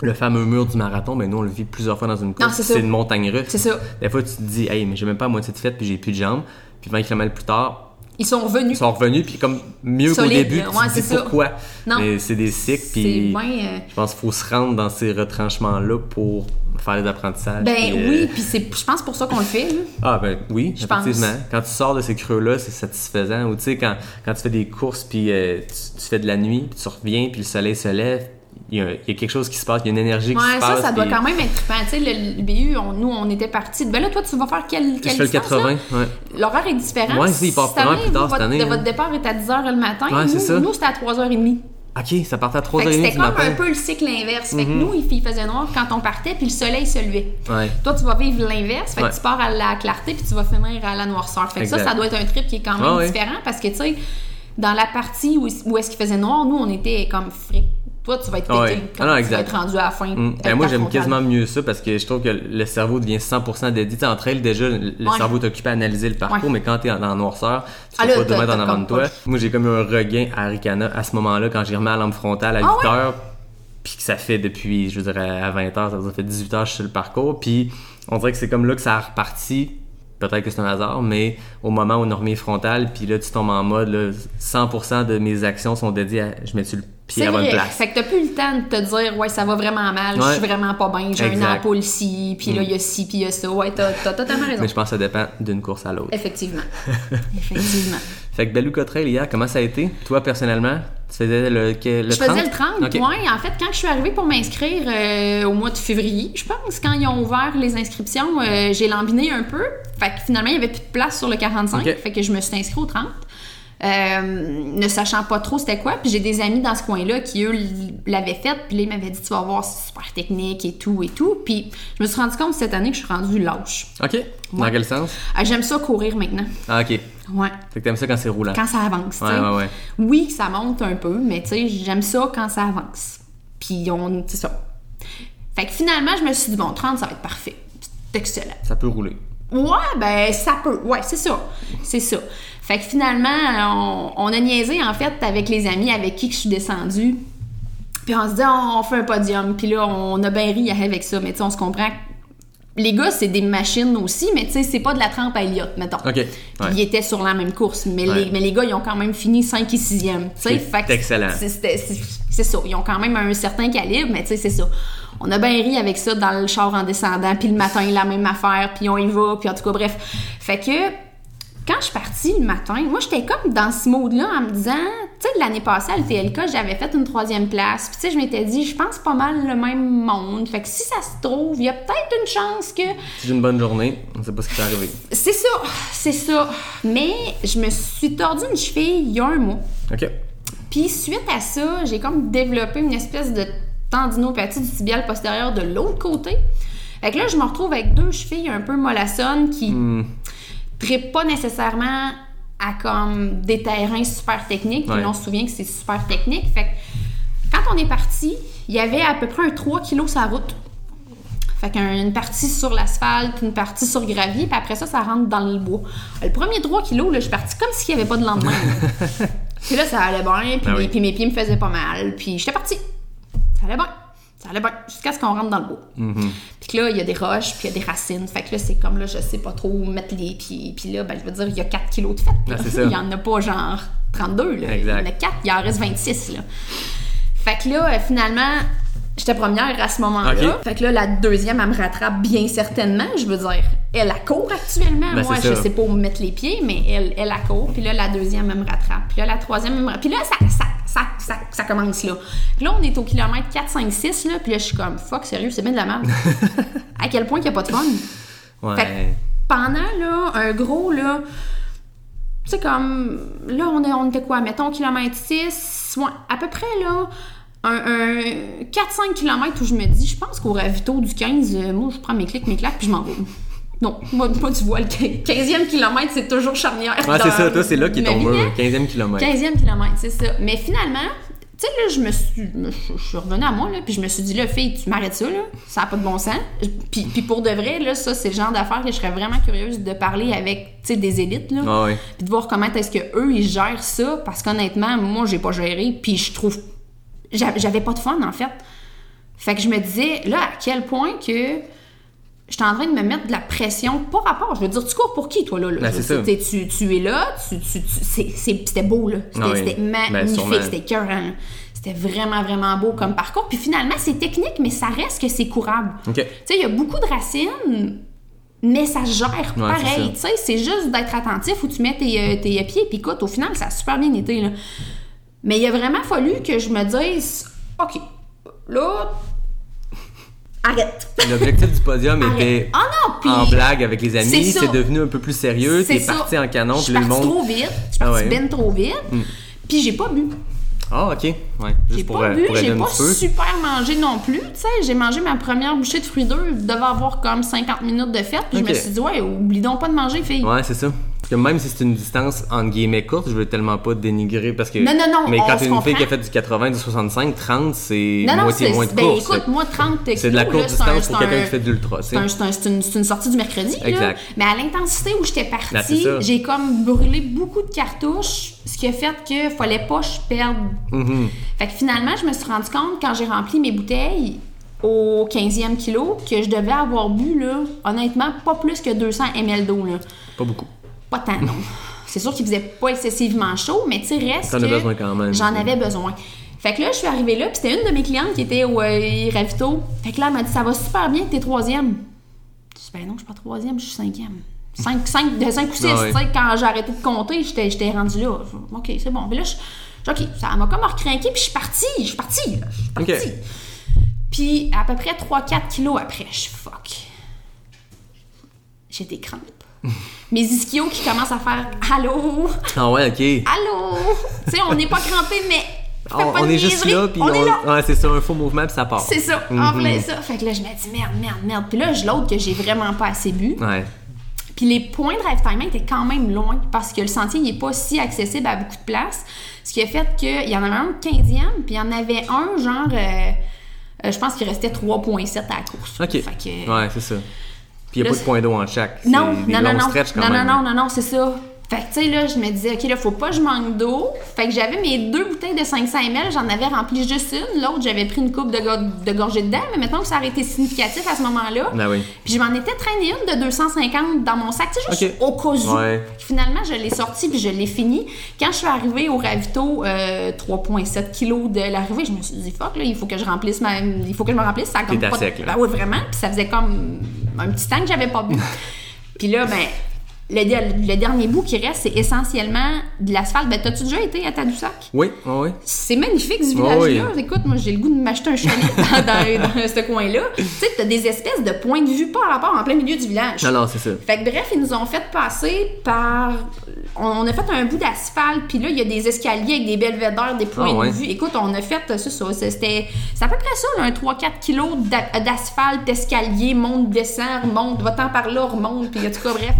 le fameux mur du marathon, ben nous on le vit plusieurs fois dans une course. c'est une montagne russe. C'est ça. Des fois, tu te dis, hey, mais j'ai même pas la moitié de fête, puis j'ai plus de jambes. Puis 20 km plus tard, Ils sont revenus. ils sont revenus, puis comme mieux qu'au début, Ouais, tu te dis c'est ça. pourquoi. Non. Mais c'est des cycles, puis euh, je pense qu'il faut se rendre dans ces retranchements-là pour faire les apprentissages. Ben puis, euh, oui, puis c'est, je pense pour ça qu'on le fait. là. Ah ben oui, Je pense. effectivement. Quand tu sors de ces creux-là, c'est satisfaisant. Ou tu sais, quand, quand tu fais des courses, puis euh, tu, tu fais de la nuit, puis tu reviens, puis le soleil se lève, il y, a, il y a quelque chose qui se passe, il y a une énergie qui se ça, passe. ça doit puis- quand même être trippant. Tu sais, le, le BU, on- nous, on était partis. Ben là, toi, tu vas faire quelle, quelle Je fais le distance, là? 80, ouais. L'horaire est différent. Ouais, si, il part plus tard cette votre, année, Votre hein. départ est à 10h le matin. Ouais, nous, ça. nous, c'était à 3h30. Ok, ça partait à Fait 3h30 que c'était comme matin. Mhm. un peu le cycle inverse. Fait que nous, il faisait noir quand on partait, puis le soleil se levait. Ouais. Toi, tu vas vivre l'inverse. Fait Ouais. que tu pars à la clarté, puis tu vas finir à la noirceur. Fait que ça, Exact. ça doit être un trip qui est quand même Ah ouais. différent parce que, tu sais, dans la partie où, où est-ce qu'il faisait noir, nous, on était comme frais. Toi, tu vas être pété Ah ouais. quand Ah non, tu vas être rendu à la fin. Mm. Ben, moi, j'aime quasiment mieux ça parce que je trouve que le cerveau devient 100% dédié. Tu sais, entre elles, déjà, le Ouais. cerveau est occupé à analyser le parcours, Ouais. mais quand t'es en, en noirceur, tu Ah peux là, pas te mettre en avant de toi. pas. Moi, j'ai comme eu un regain à Ricana à ce moment-là quand j'ai remis la lampe frontale à 8 Ah heures. Puis que ça fait depuis, je dirais, à 20 heures, ça dire, fait 18 heures que je suis sur le parcours. Puis on dirait que c'est comme là que ça a reparti. Peut-être que c'est un hasard, mais au moment où on a remis frontal, puis là, tu tombes en mode, là, 100% de mes actions sont dédiées à je mets sur le C'est à bonne vrai. place. Fait que t'as plus le temps de te dire, ouais, ça va vraiment mal, je Ouais. suis vraiment pas bien, j'ai un ampoule ici, puis là, il y a ci, puis il y a ça. Ouais, t'as totalement raison. Mais je pense que ça dépend d'une course à l'autre. Effectivement. (laughs) Effectivement. Fait que Belou Cottrail hier, comment ça a été? Toi, personnellement, tu faisais le, que- le je 30? faisais le 30 Ok. ouais. En fait, quand je suis arrivée pour m'inscrire euh, au mois de février, je pense, quand ils ont ouvert les inscriptions, euh, j'ai lambiné un peu. Fait que finalement, il y avait plus de place sur le 45. Ok. Fait que je me suis inscrite au 30. Euh, ne sachant pas trop c'était quoi. Puis j'ai des amis dans ce coin-là qui, eux, l'avaient fait. Puis là, ils m'avaient dit, tu vas voir, c'est super technique et tout et tout. Puis je me suis rendu compte cette année que je suis rendue lâche. OK. Dans quel sens? Ah, J'aime ça courir maintenant. Ah, OK. Ouais. Fait que t'aimes ça quand c'est roulant. Quand ça avance, Ouais, ouais, ouais. Oui, ça monte un peu, mais tu sais, j'aime ça quand ça avance. Puis on, c'est ça. Fait que finalement, je me suis dit, bon, 30, ça va être parfait. C'est excellent. Ça peut rouler. Ouais, ben, ça peut. Ouais, c'est ça. C'est ça. Fait que finalement, on, on a niaisé, en fait, avec les amis avec qui que je suis descendue. Puis on se dit, on, on fait un podium. Puis là, on a bien ri avec ça. Mais tu sais, on se comprend. Les gars, c'est des machines aussi, mais tu sais, c'est pas de la trempe à Elliott, mettons. OK. Puis Ouais. ils étaient sur la même course. Mais, Ouais. les, mais les gars, ils ont quand même fini 5 et 6e. C'est excellent. C'est c'est ça. Ils ont quand même un certain calibre, mais tu sais, c'est ça. On a bien ri avec ça dans le char en descendant. Puis le matin, la même affaire. Puis on y va. Puis en tout cas, bref. Fait que quand je suis partie le matin, moi, j'étais comme dans ce mode-là en me disant, tu sais, l'année passée à l'TLK, j'avais fait une troisième place. Puis tu sais, je m'étais dit, je pense pas mal le même monde. Fait que si ça se trouve, il y a peut-être une chance que Si j'ai une bonne journée, on sait pas ce qui t'est arrivé. c'est ça, c'est ça. Mais je me suis tordu une cheville il y a un mois. OK. Puis suite à ça, j'ai comme développé une espèce de tendinopathie du tibial postérieur de l'autre côté. Fait que là, je me retrouve avec deux chevilles un peu mollassonnes qui trippent pas nécessairement à comme des terrains super techniques. Ouais. on se souvient que c'est super technique. Fait que quand on est parti, il y avait à peu près un 3 kg la route. Fait qu'une partie sur l'asphalte, une partie sur le gravier, puis après ça, ça rentre dans le bois. Le premier 3 kilos, là, je suis partie comme s'il n'y avait pas de lendemain. (laughs) puis là, ça allait bien, puis, Ah mes, puis mes pieds me faisaient pas mal, puis j'étais partie. Ça allait bien. Ça allait bien, jusqu'à ce qu'on rentre dans le bois. Mm-hmm. Puis que là, il y a des roches, puis il y a des racines. Fait que là, c'est comme là, je sais pas trop où mettre les pieds. Puis là, ben, je veux dire, il y a 4 kilos de fête. Ah, là. ça. (laughs) Il y en a pas genre 32, là. Exact. Il y en a 4, il en reste 26, là. Fait que là, finalement, j'étais première à ce moment-là. Fait que là, la deuxième, elle me rattrape bien certainement. Je veux dire, elle, elle court actuellement. Ben, Moi, je sais pas où mettre les pieds, mais elle, elle, elle court. Puis là, la deuxième, elle me rattrape. Puis là, la troisième, elle me rattrape. Puis là, ça, ça, ça, ça, ça commence là. Puis là, on est au kilomètre 4, 5, 6, là. Puis là, je suis comme, fuck, sérieux, c'est bien de la merde. (laughs) à quel point qu'il n'y a pas de fun? Ouais. Fait que pendant là, un gros là, tu sais comme là on, est, on était quoi, mettons kilomètre 6, ouais, à peu près là un, un 4-5 km où je me dis, je pense qu'au ravito du 15, euh, moi je prends mes clics, mes claques, puis je m'en vais. Non, moi, moi, tu vois, le 15e kilomètre, c'est toujours charnière. Ouais, c'est ça, toi, c'est là qui est ton vie, mur, hein. 15e kilomètre. 15e kilomètre, c'est ça. Mais finalement, tu sais, là, je me suis. Je suis revenue à moi, là, puis je me suis dit, là, fille, tu m'arrêtes ça, là. Ça n'a pas de bon sens. Puis, puis pour de vrai, là, ça, c'est le genre d'affaires que je serais vraiment curieuse de parler avec, tu sais, des élites, là. Ah ouais. Puis de voir comment est-ce que eux ils gèrent ça. Parce qu'honnêtement, moi, j'ai pas géré, puis je trouve. j'a- J'avais pas de fun, en fait. Fait que je me disais, là, à quel point que. J'étais en train de me mettre de la pression, pas rapport. Je veux dire, tu cours pour qui, toi, là? là? Ben, c'est ça. Tu, tu es là, tu, tu, tu- c'est- c'est- c'était beau, là. C'était oui. Ben, magnifique, c'était écœurant. C'était vraiment, vraiment beau comme parcours. Puis finalement, c'est technique, mais ça reste que c'est courable. Tu sais, il y a beaucoup de racines, mais ça se gère Ouais, pareil. c'est Tu sais, c'est juste d'être attentif où tu mets tes, euh, tes pieds. Puis écoute, au final, ça a super bien été. Là. Mais il a vraiment fallu que je me dise, OK, là, arrête. L'objectif du podium Arrête. était non, puis en blague avec les amis, c'est devenu un peu plus sérieux, c'est t'es parti en canon, Je suis le monde. trop vite. Je suis Ah ouais. ben trop vite. Puis j'ai pas bu. Ah, ok. Ouais. J'ai pas euh, bu, j'ai pas super mangé non plus. Tu sais, j'ai mangé ma première bouchée de fruits d'œufs, devait avoir comme 50 minutes de fête. Puis je me suis dit, ouais, oublie donc pas de manger, fille. Ouais, c'est ça. Que même si c'est une distance entre guillemets courte, je veux tellement pas dénigrer parce que. Non, non, non, Mais quand t'es une fille qui a fait du 80, du 65, 30, c'est Non, non, moitié c'est. moins de Ben course. écoute, moi, 30 kilos. c'est de la courte là, distance c'est pour quelqu'un un- qui fait de l'ultra, C'est un- une, une sortie du mercredi. là. Exact. Mais à l'intensité où j'étais partie, ça. j'ai comme brûlé beaucoup de cartouches, ce qui a fait que fallait pas que je perde. Mhm. Fait que finalement, je me suis rendu compte quand j'ai rempli mes bouteilles au 15e kilo que je devais avoir bu, là, honnêtement, pas plus que 200 ml d'eau. là. Pas beaucoup. Pas tant, non. (laughs) C'est sûr qu'il faisait pas excessivement chaud, mais tu sais, reste. As que besoin quand même. J'en avais besoin. Fait que là, je suis arrivée là, puis c'était une de mes clientes qui était au euh, ravito. Fait que là, elle m'a dit Ça va super bien que t'es troisième. Je dis Ben non, je suis pas troisième, je suis cinquième. Cinq, cinq, de 5 ou 6, Ah ouais. tu sais, quand j'ai arrêté de compter, j'étais j'étais rendue là. Ok, c'est bon. Puis là, je, ok, ça m'a comme recrinqué, puis je suis partie, je suis partie, là, je suis partie. Puis à peu près 3-4 kilos après, je suis fuck. J'ai des crampes. (laughs) Mes ischios qui commencent à faire Allô? (laughs) Ah ouais, ok. Allô? tu sais, on n'est pas crampé, mais. On, on est juste là, puis on, est là. Ouais, c'est ça, un faux mouvement, puis ça part. C'est ça, en Mhm. plein ça. Fait que là, je me dis merde, merde, merde. Puis là, j'ai l'autre que j'ai vraiment pas assez bu. Ouais. Puis les points de ravitaillement étaient quand même loin parce que le sentier n'est pas si accessible à beaucoup de places. Ce qui a fait qu'il y en avait un au 15e, puis il y en avait un, genre, euh, euh, je pense qu'il restait 3,7 à la course. Ok. Fait que, Ouais, c'est ça. Puis il n'y a Là, pas de point d'eau en chaque. Non, non, non, non. non, non, non, non, non, c'est ça. Fait que, tu sais, là, je me disais, OK, là, faut pas que je manque d'eau. Fait que j'avais mes deux bouteilles de 500 ml, j'en avais rempli juste une. L'autre, j'avais pris une coupe de, go- de gorgée dedans, mais maintenant que ça aurait été significatif à ce moment-là. Ben oui. Puis je m'en étais traîné une de 250 dans mon sac, tu sais, juste au cas où. Ouais. Finalement, je l'ai sorti puis je l'ai fini. Quand je suis arrivée au ravito, euh, 3,7 kilos de l'arrivée, je me suis dit, fuck, là, il faut que je remplisse ma... Il faut que je me remplisse. Ça a comme pas sec, là. Ben oui, vraiment. Puis ça faisait comme un petit temps que j'avais pas bu. (laughs) puis là, ben, le, der- le dernier bout qui reste, c'est essentiellement de l'asphalte. Ben, t'as-tu déjà été à Tadoussac? Oui, oui, oui. C'est magnifique ce Oh village-là. oui. Écoute, moi j'ai le goût de m'acheter un chalet (laughs) dans, dans- dans ce coin-là. Tu sais, t'as des espèces de points de vue par rapport en plein milieu du village. Non, non, c'est ça. Fait que bref, ils nous ont fait passer par. On a fait un bout d'asphalte, puis là, il y a des escaliers avec des belvédères, des points Ah ouais. de vue. Écoute, on a fait ça, ça. C'était. C'est à peu près ça, là, un 3-4 kilos d'a- d'asphalte, d'escalier, monte, descend, remonte, va-t'en par là, remonte, puis en tout cas, bref.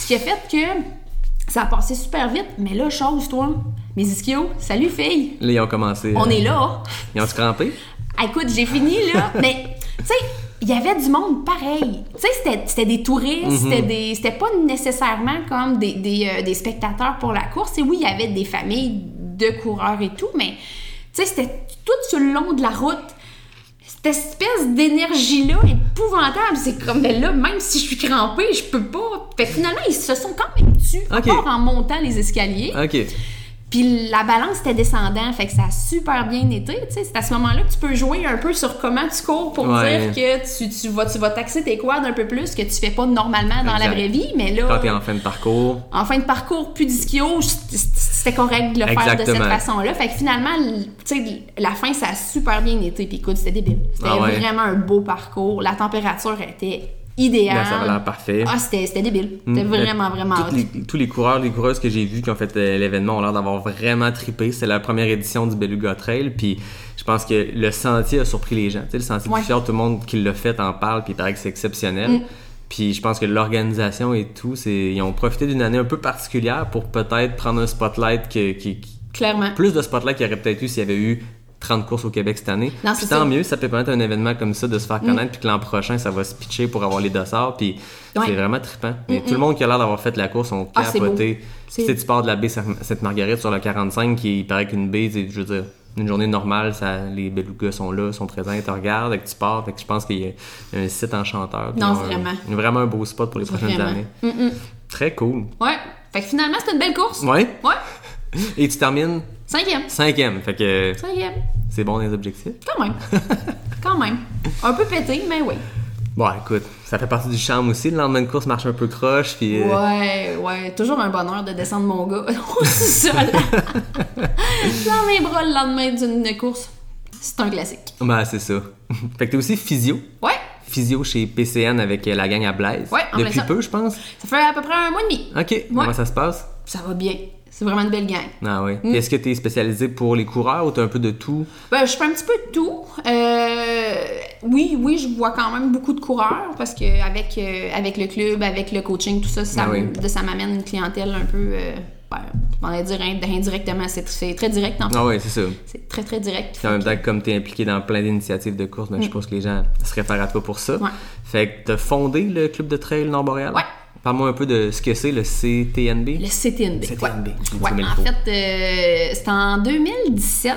Ce qui a fait que ça a passé super vite, mais là, chose, toi, mes ischios, salut fille, Là, ils ont commencé. on euh, est là. (laughs) Ils ont-tu crampé? Ah, Écoute, j'ai fini là, (laughs) mais tu sais, il y avait du monde pareil. Tu sais, c'était- c'était des touristes, c'était des c'était pas nécessairement comme des, des, euh, des spectateurs pour la course. Et oui, il y avait des familles de coureurs et tout, mais tu sais, c'était tout sur le long de la route. Cette espèce d'énergie-là épouvantable. C'est comme, ben là, même si je suis crampée, je peux pas. Fait que finalement, ils se sont quand même tus, Ok. encore en montant les escaliers. Ok. Puis la balance était descendant, fait que ça a super bien été. C'est à ce moment-là que tu peux jouer un peu sur comment tu cours pour Ouais. dire que tu, tu vas, tu vas taxer tes quads un peu plus que tu fais pas normalement dans la vraie vie. Mais là, Quand t'es en fin de parcours. en fin de parcours, plus d'ischio, c'était correct de le faire de cette façon-là. Fait que finalement, l- tu sais, la fin, ça a super bien été. Puis écoute, c'était débile. C'était Ah ouais. vraiment un beau parcours. La température était idéale. Ben, ça avait l'air parfait. Ah, c'était débile. C'était Mm. vraiment, vraiment tous les, tous les coureurs, les coureuses que j'ai vus qui ont fait euh, l'événement ont l'air d'avoir vraiment trippé. C'est la première édition du Beluga Trail, puis je pense que le sentier a surpris les gens. Tu sais, le sentier Ouais. du Fjord, tout le monde qui l'a fait en parle, puis il paraît que c'est exceptionnel. Puis je pense que l'organisation et tout, c'est ils ont profité d'une année un peu particulière pour peut-être prendre un spotlight qui, qui- Clairement. plus de spotlight qu'il y aurait peut-être eu s'il y avait eu 30 courses au Québec cette année. Non, Puis tant ça. Mm. mieux, ça peut permettre un événement comme ça de se faire connaître, puis que l'an prochain, ça va se pitcher pour avoir les dossards, puis Ouais. c'est vraiment trippant. Mais tout le monde qui a l'air d'avoir fait la course ont Ah, capoté. Si C'est- tu pars de la baie Sainte- Sainte-Marguerite sur le 45, qui il paraît qu'une baie, je veux dire, une journée normale, ça, les belugas sont là, sont présents, ils te regardent, et que tu pars, fait que je pense qu'il y a un site enchanteur. Non, ont un- vraiment. Vraiment un beau spot pour les prochaines Vraiment. années. Très cool. Ouais. Fait que finalement, c'était une belle course. Ouais. Ouais. (laughs) Et tu termines? Cinquième. cinquième. Fait que Cinquième. C'est bon les objectifs. Quand même. (laughs) Quand même. Un peu pété, mais oui. Bon, écoute, ça fait partie du charme aussi. Le lendemain de course marche un peu croche, puis. euh, Ouais, ouais. Toujours un bonheur de descendre mon gars (laughs) au sol. (laughs) Dans mes bras le lendemain d'une course. C'est un classique. Ben, c'est ça. (laughs) fait que t'es aussi physio. Ouais. Physio chez PCN avec euh, la gang à Blaise. Ouais, en Depuis ça. peu, je pense. Ça fait à peu près un mois et demi. Ok, comment ça se passe? Ça va bien. C'est vraiment une belle gang. Ah oui. Mm. Est-ce que t'es spécialisé pour les coureurs ou t'as un peu de tout? Ben, je fais un petit peu de tout. Euh, oui, oui, je vois quand même beaucoup de coureurs parce que avec, euh, avec le club, avec le coaching, tout ça, ça, Ah oui. ça m'amène une clientèle un peu, euh, ben, on va dire ind- indirectement. C'est très direct en fait. Ah oui, c'est ça. C'est très, très direct. Puis en même temps, comme t'es impliqué dans plein d'initiatives de course, ben, je pense que les gens se réfèrent à toi pour ça. Ouais. Fait que t'as fondé le club de trail Nord-Boréal? Ouais. Parle-moi un peu de ce que c'est, le CTNB. Le CTNB. CTNB, Ouais. Ouais, en fait, euh, c'était en 2017.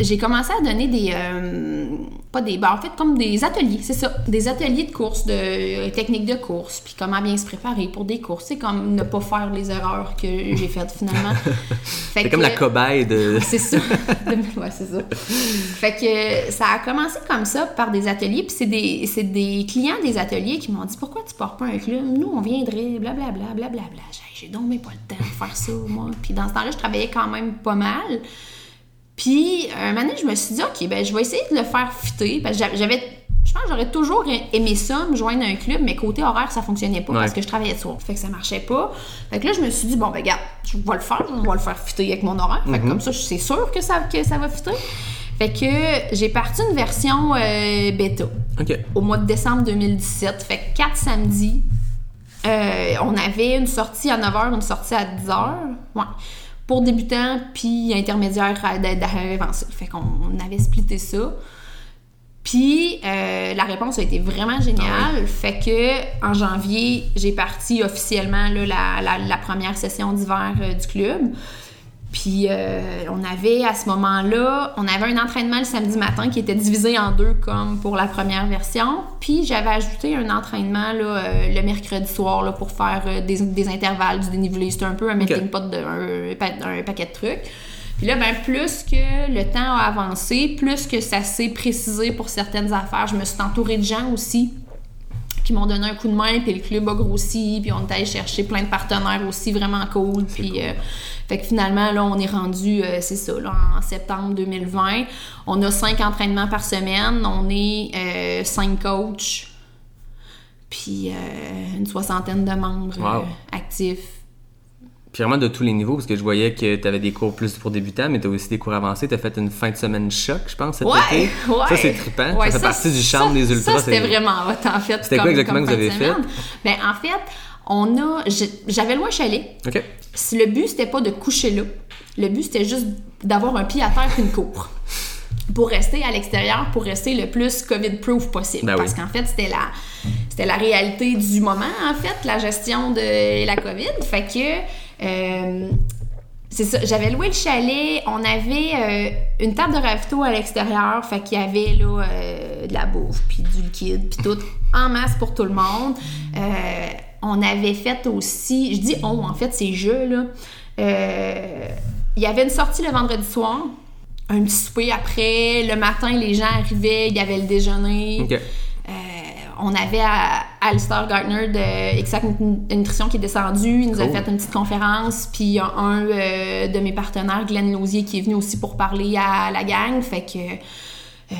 J'ai commencé à donner des. euh, pas des. ben, en fait, comme des ateliers, c'est ça. Des ateliers de course, de euh, techniques de course, puis comment bien se préparer pour des courses. C'est comme ne pas faire les erreurs que j'ai faites finalement. (laughs) Fait C'est comme la cobaye de. (laughs) c'est ça. (laughs) ouais, c'est ça. Fait que ça a commencé comme ça par des ateliers, puis c'est des, c'est des clients des ateliers qui m'ont dit pourquoi tu portes pas un club? Nous, on viendrait, blablabla, blablabla. J'ai, j'ai donc mais pas le temps de faire ça, moi. Puis dans ce temps-là, je travaillais quand même pas mal. Puis un moment donné, je me suis dit, OK, ben je vais essayer de le faire fitter, parce que j'avais-. Je pense que j'aurais toujours aimé ça, me joindre à un club, mais côté horaire, ça fonctionnait pas Ouais. parce que je travaillais de soir. Fait que ça marchait pas. Fait que là, je me suis dit, bon, ben, regarde, je vais le faire, je vais le faire fitter avec mon horaire. Fait que comme ça, c'est sûr que ça, que ça va fitter. Fait que j'ai parti une version euh, bêta au mois de décembre 2017. Fait que 4 samedis, euh, on avait une sortie à 9h, une sortie à 10h. Ouais. Pour débutants, puis intermédiaires avancés. Fait qu'on on avait splitté ça. Puis euh, la réponse a été vraiment géniale. Fait que en janvier, j'ai parti officiellement là, la, la- la première session d'hiver euh, du club. Puis euh, on avait à ce moment-là, on avait un entraînement le samedi matin qui était divisé en deux comme pour la première version. Puis j'avais ajouté un entraînement là, euh, le mercredi soir là, pour faire euh, des, des intervalles, du dénivelé. C'était un peu un melting pot de un, pa- un paquet de trucs. Puis là, ben, plus que le temps a avancé, plus que ça s'est précisé pour certaines affaires, je me suis entourée de gens aussi qui m'ont donné un coup de main, puis le club a grossi, puis on est allé chercher plein de partenaires aussi vraiment cool. Puis, euh, fait que finalement, là, on est rendu, euh, c'est ça, là, en septembre 2020. On a cinq entraînements par semaine, on est euh, cinq coachs, puis une soixantaine de membres Wow. actifs. Puis vraiment de tous les niveaux, parce que je voyais que tu avais des cours plus pour débutants, mais tu as aussi des cours avancés. Tu as fait une fin de semaine choc, je pense, cet Ouais, été. ouais. Ça, c'est trippant. Ouais, ça fait partie du charme ça- des ultras. Ça, c'était vraiment hot, en fait. C'était quoi exactement que vous avez semaine? Ben, en fait, on a... J'avais loué un chalet. OK. Si le but, c'était pas de coucher là. Le but, c'était juste d'avoir un pied à terre puis une cour. Pour rester à l'extérieur, pour rester le plus COVID-proof possible. Ben oui. Parce qu'en fait, c'était la, c'était la réalité du moment, en fait, la gestion de la COVID. Fait que, euh, c'est ça, j'avais loué le chalet, on avait euh, une table de ravito à l'extérieur, fait qu'il y avait là euh, de la bouffe, puis du liquide, puis tout en masse pour tout le monde. On avait fait aussi, je dis on, en fait, c'est je, là. Il y avait une sortie le vendredi soir, un petit souper après, le matin, les gens arrivaient, il y avait le déjeuner. On avait à Alistair Gardner de Exact Nutrition qui est descendu. Il nous a fait une petite conférence. Puis il y a un euh, de mes partenaires, Glenn Lausier, qui est venu aussi pour parler à la gang. Fait que euh,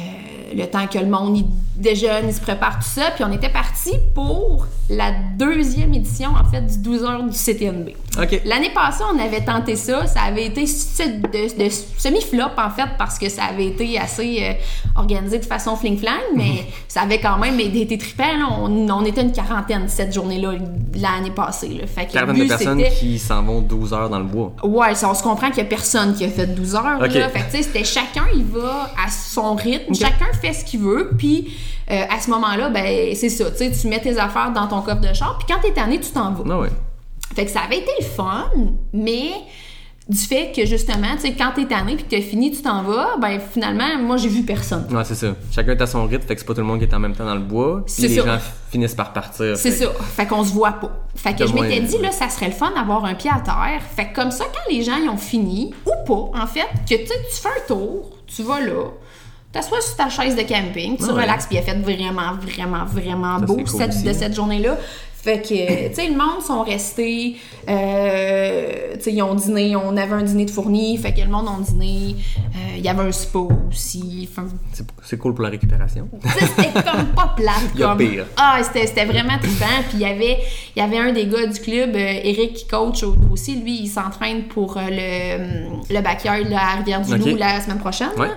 le temps que le monde il déjeune, il se prépare tout ça. Puis on était parti pour la deuxième édition, en fait, du 12 heures du CTNB. L'année passée, on avait tenté ça. Ça avait été de, de semi-flop, en fait, parce que ça avait été assez euh, organisé de façon fling-flang, mais ça avait quand même été trippant. là. On, on était une quarantaine cette journée-là, l'année passée. Là. Fait que Quarantaine de personnes c'était- qui s'en vont 12 heures dans le bois. Ouais, ça, on se comprend qu'il y a personne qui a fait 12 heures. Ok. Là. Fait que, tu sais, c'était chacun, il va à son rythme, chacun fait ce qu'il veut, puis euh, à ce moment-là, ben, c'est ça, tu mets tes affaires dans ton coffre de char, puis quand t'es tanné, tu t'en vas. Ah ouais. Fait que ça avait été le fun, mais du fait que justement, tu sais, quand t'es tanné puis que t'as fini, tu t'en vas, ben finalement, moi j'ai vu personne. Ouais, c'est ça. Chacun est à son rythme, fait que c'est pas tout le monde qui est en même temps dans le bois. Puis les ça. gens finissent par partir. C'est ça. Fait qu'on se voit pas. Fait que De je m'étais dit, là, ça serait le fun d'avoir un pied à terre. Fait que comme ça, quand les gens y ont fini, ou pas, en fait, que tu fais un tour, tu vas là, t'assois sur ta chaise de camping, tu Ah ouais. relaxes, puis il a fait vraiment, vraiment, vraiment beau cool cette- de hein. cette journée-là. Fait que, tu sais, le monde sont restés, euh, tu sais, ils ont dîné, on avait un dîner de fourni, fait que le monde a dîné, euh, il y avait un spa aussi, C'est- cool pour la récupération. c'était comme pas plate. (laughs) Il y a comme... pire. Ah, c'était, c'était vraiment trippant. Puis il y avait, y avait un des gars du club, euh, Eric, qui coach au- aussi. Lui, il s'entraîne pour euh, le, le backyard là, à Rivière-du-Loup la semaine prochaine. Ouais.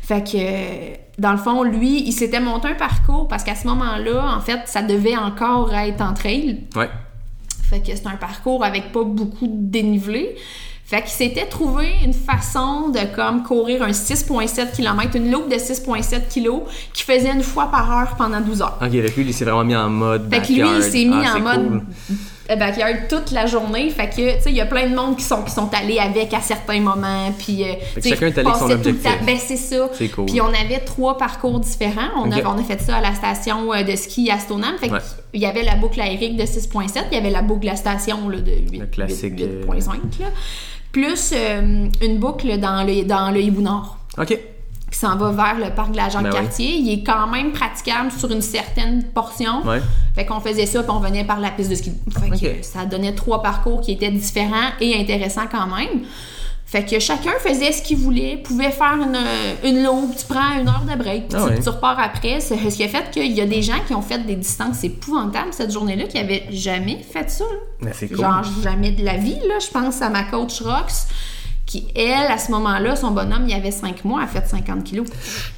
Fait que, dans le fond, lui, il s'était monté un parcours parce qu'à ce moment-là, en fait, ça devait encore être en trail. Ouais. Fait que c'est un parcours avec pas beaucoup de dénivelé. Fait qu'il s'était trouvé une façon de comme courir un 6.7 km, une loupe de 6.7 kg qui faisait une fois par heure pendant 12 heures. Ok, avec lui, il s'est vraiment mis en mode. Fait que lui, il s'est mis Ah, en mode cool. Euh, backyard toute la journée. Fait que, tu sais, il y a plein de monde qui sont, qui sont allés avec à certains moments. Puis, euh, chacun est allé avec son objectif. Ben, c'est ça. C'est cool. Puis, on avait trois parcours différents. On, a, on a fait ça à la station euh, de ski à Stoneham. Fait Ouais. qu'il y avait la boucle aérique de 6.7. Il y avait la boucle de la station là, de 8, Le classique, 8, 8.5. là. Plus euh, une boucle dans le, dans le Hibou Nord Ok. Qui s'en va vers le parc de la Ben oui. Jacques-Cartier. Il est quand même praticable sur une certaine portion. Ouais. Fait qu'on faisait ça, puis on venait par la piste de ski. Fait que ça donnait trois parcours qui étaient différents et intéressants quand même. Fait que chacun faisait ce qu'il voulait, pouvait faire une, une loupe, tu prends une heure de break, puis Ah tu, repars après. C'est ce qui a fait qu'il y a des gens qui ont fait des distances épouvantables cette journée-là, qui avaient jamais fait ça. Ben, c'est cool. Genre jamais de la vie, là. Je pense à ma coach Rox, qui, elle, à ce moment-là, son bonhomme, il avait 5 mois, a fait 50 kilos.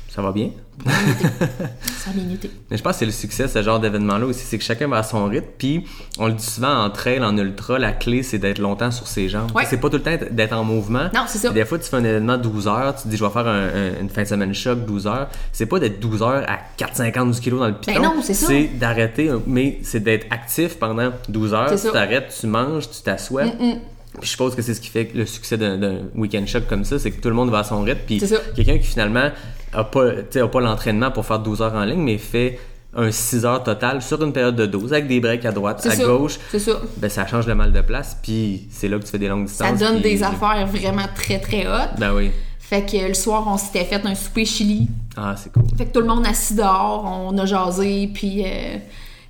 Ça va bien? Ça a bien été. (laughs) Mais je pense que c'est le succès, ce genre d'événement-là aussi, c'est que chacun va à son rythme. Puis, on le dit souvent en trail, en ultra, la clé, c'est d'être longtemps sur ses jambes. Ouais. C'est pas tout le temps d'être en mouvement. Non, c'est ça. Des fois, tu fais un événement de 12 heures, tu te dis, je vais faire un- un- une fin de semaine choc 12 heures. C'est pas d'être 12 heures à 4,50 kg dans le piton. Ben non, c'est ça. C'est d'arrêter, mais c'est d'être actif pendant 12 heures. Tu t'arrêtes, tu manges, tu t'assois. Puis je suppose que c'est ce qui fait le succès d'un week-end choc comme ça, c'est que tout le monde va à son rythme. Puis ça. quelqu'un qui finalement a pas, a pas l'entraînement pour faire 12 heures en ligne, mais fait un 6 heures total sur une période de 12 avec des breaks à droite, à ça. gauche. C'est ça. Ben, ça change le mal de place, puis c'est là que tu fais des longues Ça distances. donne puis- des affaires vraiment très, très hautes. Ben oui. Fait que le soir, on s'était fait un souper chili. Ah, c'est cool. Fait que tout le monde assis dehors, on a jasé, puis euh,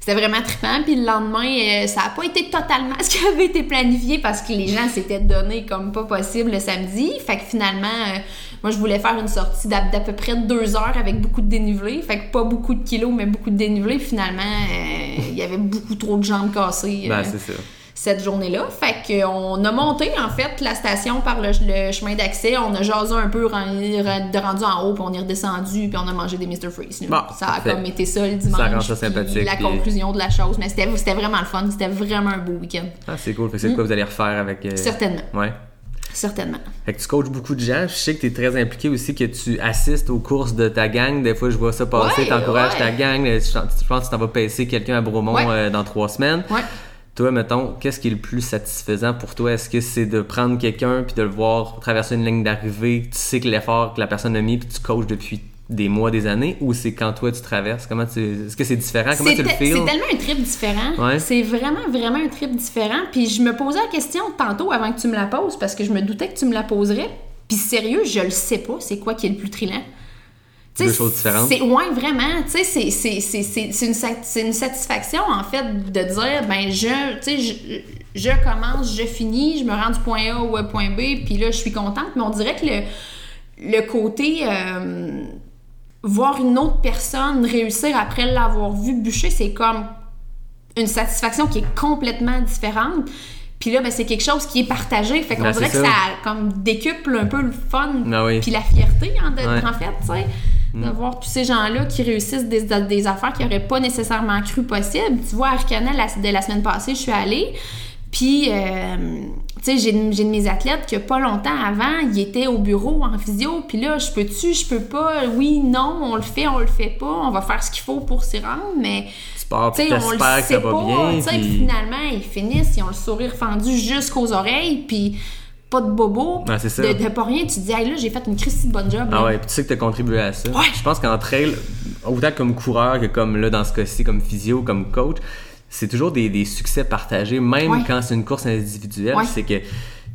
c'était vraiment trippant. Puis le lendemain, euh, ça a pas été totalement (laughs) ce qui avait été planifié parce que les gens s'étaient donné comme pas possible le samedi. Fait que finalement, euh, moi, je voulais faire une sortie d'à peu près deux heures avec beaucoup de dénivelé. Fait que pas beaucoup de kilos, mais beaucoup de dénivelé. Finalement, euh, il y avait beaucoup trop de jambes cassées. Ben, c'est ça. Cette journée-là. Fait qu'on a monté, en fait, la station par le, le chemin d'accès. On a jasé un peu, ren- de rendu en haut, puis on est redescendu, puis on a mangé des Mr. Freeze. Bon, ça a comme été ça le dimanche. Ça rend ça sympathique, La puis- conclusion de la chose. Mais c'était vraiment le fun. C'était vraiment un beau week-end. Ah, c'est cool. Fait que c'est de quoi vous allez refaire avec. euh, Certainement. Ouais. Certainement. Fait que tu coaches beaucoup de gens. Je sais que tu es très impliqué aussi, que tu assistes aux courses de ta gang. Des fois, je vois ça passer. Ouais, tu encourages ouais. ta gang. Je je pense que tu t'en vas pacer quelqu'un à Bromont Ouais. euh, dans trois semaines. Toi, mettons, qu'est-ce qui est le plus satisfaisant pour toi? Est-ce que c'est de prendre quelqu'un puis de le voir traverser une ligne d'arrivée, tu sais que l'effort que la personne a mis puis tu coaches depuis des mois, des années, ou c'est quand toi tu traverses? Comment tu... Est-ce que c'est différent? Comment C'est tu le feels? c'est tellement un trip différent. Ouais. C'est vraiment, vraiment un trip différent. Puis je me posais la question tantôt avant que tu me la poses parce que je me doutais que tu me la poserais. Puis sérieux, je le sais pas, c'est quoi qui est le plus trillant. Tu sais, Deux choses différentes. C'est, ouais, vraiment. Tu sais, c'est, c'est, c'est, c'est, c'est une, c'est une satisfaction, en fait, de dire, ben, je, tu sais, je, je commence, je finis, je me rends du point A au point B, puis là, je suis contente. Mais on dirait que le, le côté. euh, voir une autre personne réussir après l'avoir vu bûcher, c'est comme une satisfaction qui est complètement différente. Puis là, ben, c'est quelque chose qui est partagé. Fait qu'on dirait que ça. comme décuple un peu le fun Ah oui. puis la fierté, hein, de- Ouais. Mm. en fait, tu sais. De voir tous ces gens-là qui réussissent des, des affaires qu'ils n'auraient pas nécessairement cru possible. Tu vois, à Arcana, la, de la semaine passée, je suis allée. Puis, euh, tu sais, j'ai de mes athlètes que pas longtemps avant, il était au bureau en physio. Puis là, je peux-tu, je peux pas, oui, non, on le fait, on le fait pas, on va faire ce qu'il faut pour s'y rendre, mais sais, on le t'espères que sait ça va pas. bien. tu sais, puis- puis finalement, ils finissent, ils ont le sourire fendu jusqu'aux oreilles, puis pas de bobo. C'est ça. De, de pas rien, tu te dis, hey, là, j'ai fait une Christie de bonne job. Ah là. ouais, puis tu sais que tu as contribué à ça. Ouais. Je pense qu'en trail, autant comme coureur que comme là dans ce cas-ci, comme physio, comme coach, c'est toujours des, des succès partagés, même Ouais. quand c'est une course individuelle. Ouais. C'est que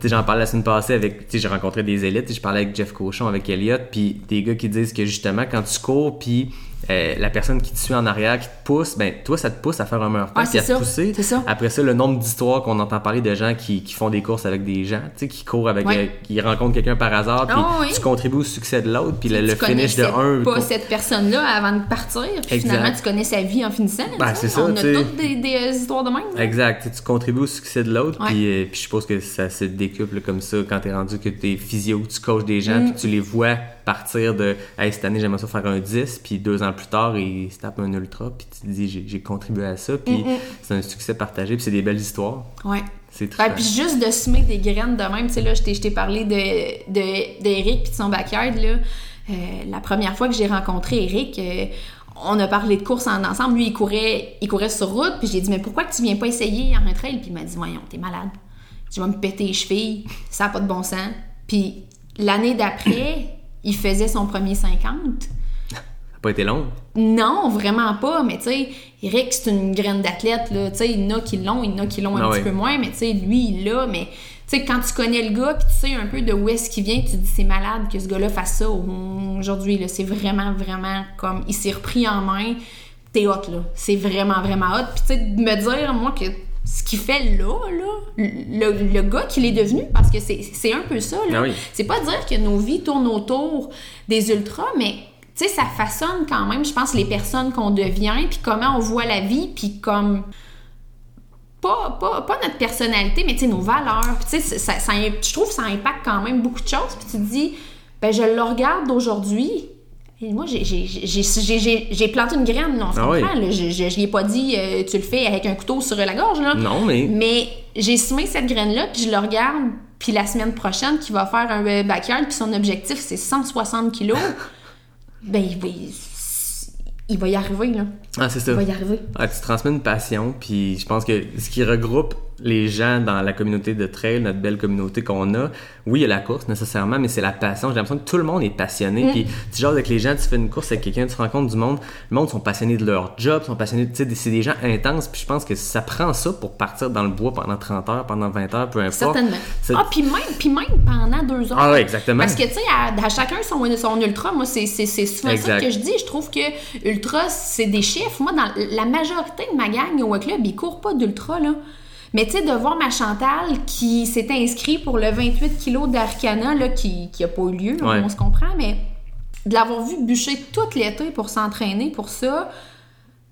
sais, j'en parlais la semaine passée avec, tu sais, j'ai rencontré des élites, je parlais avec Jeff Cochon, avec Elliot, puis des gars qui disent que justement, quand tu cours, puis euh, la personne qui te suit en arrière, qui te pousse, ben toi, ça te pousse à faire un meilleur temps, puis à c'est te pousser. c'est ça. Après ça, le nombre d'histoires qu'on entend parler de gens qui, qui font des courses avec des gens, tu sais, qui courent avec, Ouais. euh, qui rencontrent quelqu'un par hasard, puis Ah oui. tu contribues au succès de l'autre, puis le, le finish de un. pas cette personne-là avant de partir, puis finalement tu connais sa vie en finissant. Ben, c'est ça, On a toutes des, des, euh, histoires de même. là. Exact, tu contribues au succès de l'autre, puis, euh, je suppose que ça se décuple comme ça quand t'es rendu que t'es physio, tu coaches des Mm. gens, puis tu les vois partir de hey, cette année j'aimerais ça faire un 10, puis deux ans plus tard ils se tapent un ultra, puis tu te dis j'ai, contribué à ça, puis c'est un succès partagé, puis c'est des belles histoires. Ouais. C'est très puis juste de semer des graines de même, tu sais, là, je t'ai, je t'ai parlé de, de, d'Eric puis de son backyard, là. Euh, la première fois que j'ai rencontré Eric, euh, on a parlé de course en ensemble. Lui, il courait, il courait sur route, puis j'ai dit, mais pourquoi que tu viens pas essayer en un trail? Puis il m'a dit, voyons, t'es malade. Tu vas me péter les chevilles, ça n'a pas de bon sens. Puis l'année d'après, il faisait son premier 50. Ça n'a pas été long. Non, vraiment pas. Mais tu sais, Eric, c'est une graine d'athlète. là. Tu sais, il y en a qui l'ont, il y en a qui l'ont un Ah petit peu moins. Mais tu sais, lui, il l'a. Mais tu sais, quand tu connais le gars, puis tu sais un peu de où est-ce qu'il vient, tu te dis c'est malade que ce gars-là fasse ça aujourd'hui. là. C'est vraiment, vraiment comme il s'est repris en main. T'es hot, là. C'est vraiment, vraiment hot. Puis tu sais, de me dire, moi, que ce qu'il fait là, là, le, le gars qu'il est devenu, parce que c'est un peu ça, là. Ah oui. C'est pas dire que nos vies tournent autour des ultras, mais tu sais, ça façonne quand même, je pense, les personnes qu'on devient, puis comment on voit la vie, puis comme. Pas, pas, pas notre personnalité, mais tu sais, nos valeurs. Puis tu sais, ça, ça- je trouve que ça impacte quand même beaucoup de choses. Puis tu te dis, ben je le regarde d'aujourd'hui. Et moi, j'ai- planté une graine, là, on se Ah oui. Je, je, je lui ai pas dit, euh, tu le fais avec un couteau sur la gorge. Là. Non, mais- Mais j'ai semé cette graine-là, puis je le regarde, puis la semaine prochaine, qui va faire un euh, backyard, puis son objectif, c'est 160 kilos. (laughs) ben, il va, il va y arriver, là. Ah, c'est ça. Il va y arriver. Ah, tu transmets une passion, puis je pense que ce qui regroupe les gens dans la communauté de trail, notre belle communauté qu'on a, oui, il y a la course nécessairement, mais c'est la passion. J'ai l'impression que tout le monde est passionné. Mm. Puis tu jases avec les gens, tu fais une course avec quelqu'un, tu rencontres du monde. Le monde sont passionnés de leur job, sont passionnés, tu sais, c'est des gens intenses. Puis je pense que ça prend ça pour partir dans le bois pendant 30 heures, pendant 20 heures, peu importe. Certainement. Ah, puis même, puis même pendant deux heures. Ah ouais, exactement. Parce que, tu sais, à, à chacun son, son ultra, moi, c'est souvent Exact. ça que je dis. Je trouve que ultra, c'est des chiffres. Moi, dans la majorité de ma gang au club, ils courent pas d'ultra, là. Mais tu sais, de voir ma Chantal qui s'est inscrite pour le 28 kg d'Arcana, là, qui n'a pas eu lieu, là, Ouais. on se comprend, mais de l'avoir vu bûcher tout l'été pour s'entraîner pour ça,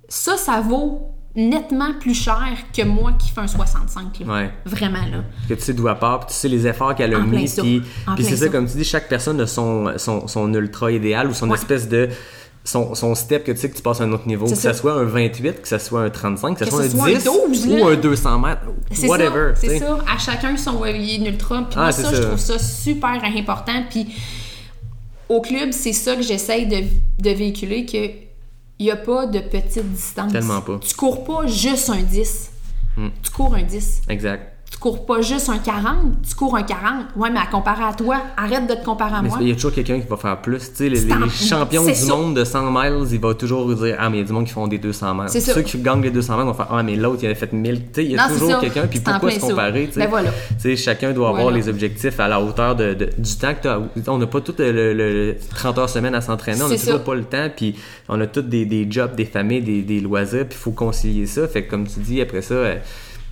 ça, ça vaut nettement plus cher que moi qui fais un 65 là. Ouais. Vraiment, là. que tu sais d'où elle part, puis tu sais les efforts qu'elle a En mis, puis, puis c'est ça, ça. comme tu dis, chaque personne a son, son, son ultra idéal ou son Ouais. espèce de. Son, son step que tu sais que tu passes à un autre niveau, que ce ça. soit un 28, que ce soit un 35, que ce soit un soit un 10 12, ou là. un 200 mètres, whatever. ça, c'est ça. À chacun son euh, il est ultra. Puis Ah, moi, ça, je ça. trouve ça super important. Puis au club, c'est ça que j'essaye de, de véhiculer, que il n'y a pas de petite distance. Tellement pas. Hmm. Tu cours pas juste un 10. Tu cours un 10. Exact. Tu cours pas juste un 40, tu cours un 40. Ouais, mais à comparer à toi, arrête de te comparer à Mais moi. il y a toujours quelqu'un qui va faire plus. Tu sais, les, champions du monde de 100 miles, il va toujours dire Ah, mais il y a du monde qui font des 200 miles. Ceux qui gagnent les 200 miles vont faire Ah, mais l'autre, il avait fait 1000. Tu sais, il y a Non, toujours quelqu'un, puis pourquoi se comparer? Ben voilà. Tu sais, chacun doit avoir Voilà. les objectifs à la hauteur de, de- du temps que tu as. On n'a pas tout le, le- le 30 heures semaine à s'entraîner, on n'a toujours pas le temps, puis on a tous des, des jobs, des familles, des, des loisirs, puis il faut concilier ça. Fait que comme tu dis, après ça.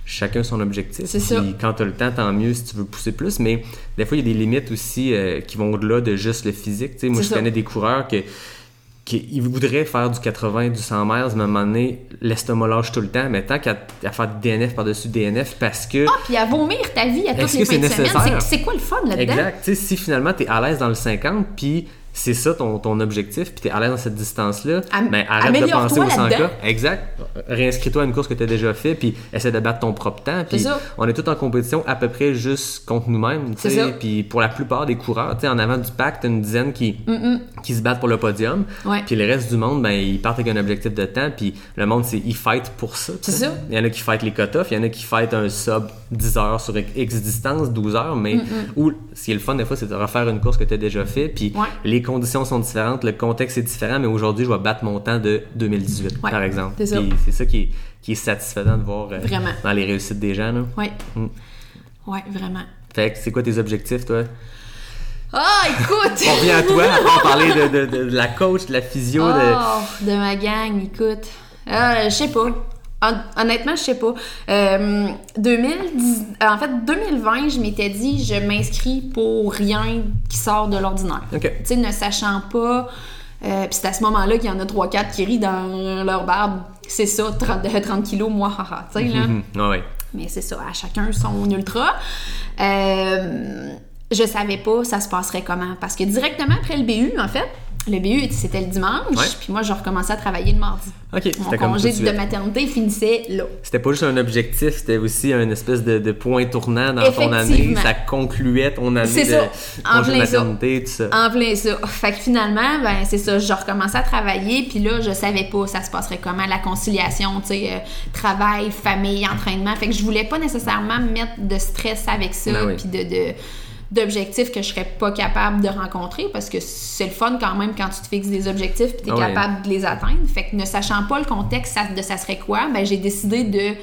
Chacun son objectif. C'est Puis ça. quand tu as le temps, tant mieux si tu veux pousser plus. Mais des fois, il y a des limites aussi euh, qui vont au-delà de juste le physique. Moi, je ça. connais des coureurs que, voudraient faire du 80, du 100 miles, mais à un moment donné, l'estomac lâche tout le temps. Mais tant qu'à à faire du DNF par-dessus DNF parce que. Ah, puis à vomir ta vie à toutes les fins de c'est semaine, c'est- quoi le fun là-dedans? Exact. Si finalement tu es à l'aise dans le 50, puis c'est ça ton, ton objectif, puis tu es à l'aise dans cette distance-là, Am- ben arrête de penser au 100 là-dedans. Exact. Réinscris-toi à une course que tu as déjà fait, puis essaie de battre ton propre temps. Puis on est tous en compétition à peu près juste contre nous-mêmes. Puis pour la plupart des coureurs, en avant du pack, tu une dizaine qui, qui se battent pour le podium. Puis le reste du monde, ben, ils partent avec un objectif de temps, puis le monde, c'est ils fight pour ça. C'est. Il y en a qui fight les cut-offs, il y en a qui fight un sub 10 heures sur X distance, 12 heures, mais ou ce qui est le fun des fois, c'est de refaire une course que tu as déjà fait, puis Ouais. les conditions sont différentes, le contexte est différent, mais aujourd'hui, je vais battre mon temps de 2018, Ouais, par exemple. c'est ça. Puis c'est ça qui est, qui est satisfaisant de voir euh, dans les réussites des gens. Là. Ouais. Mm. Vraiment. Fait que c'est quoi tes objectifs, toi? Ah, écoute! On revient à toi, part parler de, de- de- de la coach, de la physio, de... Oh, de ma gang, écoute. Euh, je sais pas. Hon- Honnêtement, je sais pas. Euh, 2010, en fait, 2020, je m'étais dit, je m'inscris pour rien qui sort de l'ordinaire. Tu sais, ne sachant pas. Euh, Puis c'est à ce moment-là qu'il y en a 3-4 qui rient dans leur barbe. C'est ça, 30, de 30 kilos, moi, haha. Tu sais, là. Mhm. Ouais. Mais c'est ça, à chacun son ultra. Euh, je savais pas ça se passerait comment. Parce que directement après le BU, en fait, le BU, c'était le dimanche. Ouais. Puis moi, je recommençais à travailler le mardi. Ok, Mon congé de maternité finissait là. C'était pas juste un objectif, c'était aussi un espèce de, de point tournant dans ton année. Ça concluait ton année de ça. En congé de plein ça. maternité, tout ça. En plein ça. Fait que finalement, ben c'est ça, je recommençais à travailler, puis là, je savais pas ça se passerait comment, la conciliation, tu sais, euh, travail, famille, entraînement. Fait que je voulais pas nécessairement me mettre de stress avec ça, Ben oui. puis de, de d'objectifs que je serais pas capable de rencontrer parce que c'est le fun quand même quand tu te fixes des objectifs puis tu es Ah ouais. capable de les atteindre. Fait que ne sachant pas le contexte de ça serait quoi, ben j'ai décidé de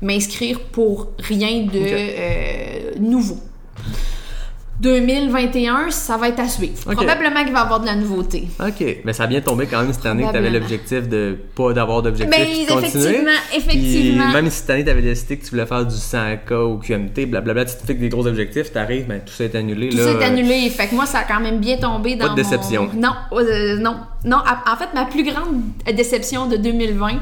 m'inscrire pour rien de euh, nouveau. 2021, ça va être à suivre. Probablement qu'il va y avoir de la nouveauté. Ok, mais ça a bien tombé quand même cette année que tu avais l'objectif de pas d'avoir d'objectif Ben, puis de continuer. effectivement, effectivement. Puis même si cette année tu avais décidé que tu voulais faire du 100K ou QMT, blablabla, tu te fixes des gros objectifs, t'arrives, ben tout ça est annulé. Tout là, ça est annulé. Fait que moi, ça a quand même bien tombé dans Pas de déception. mon- Non, euh, non. Non, en fait, ma plus grande déception de 2020,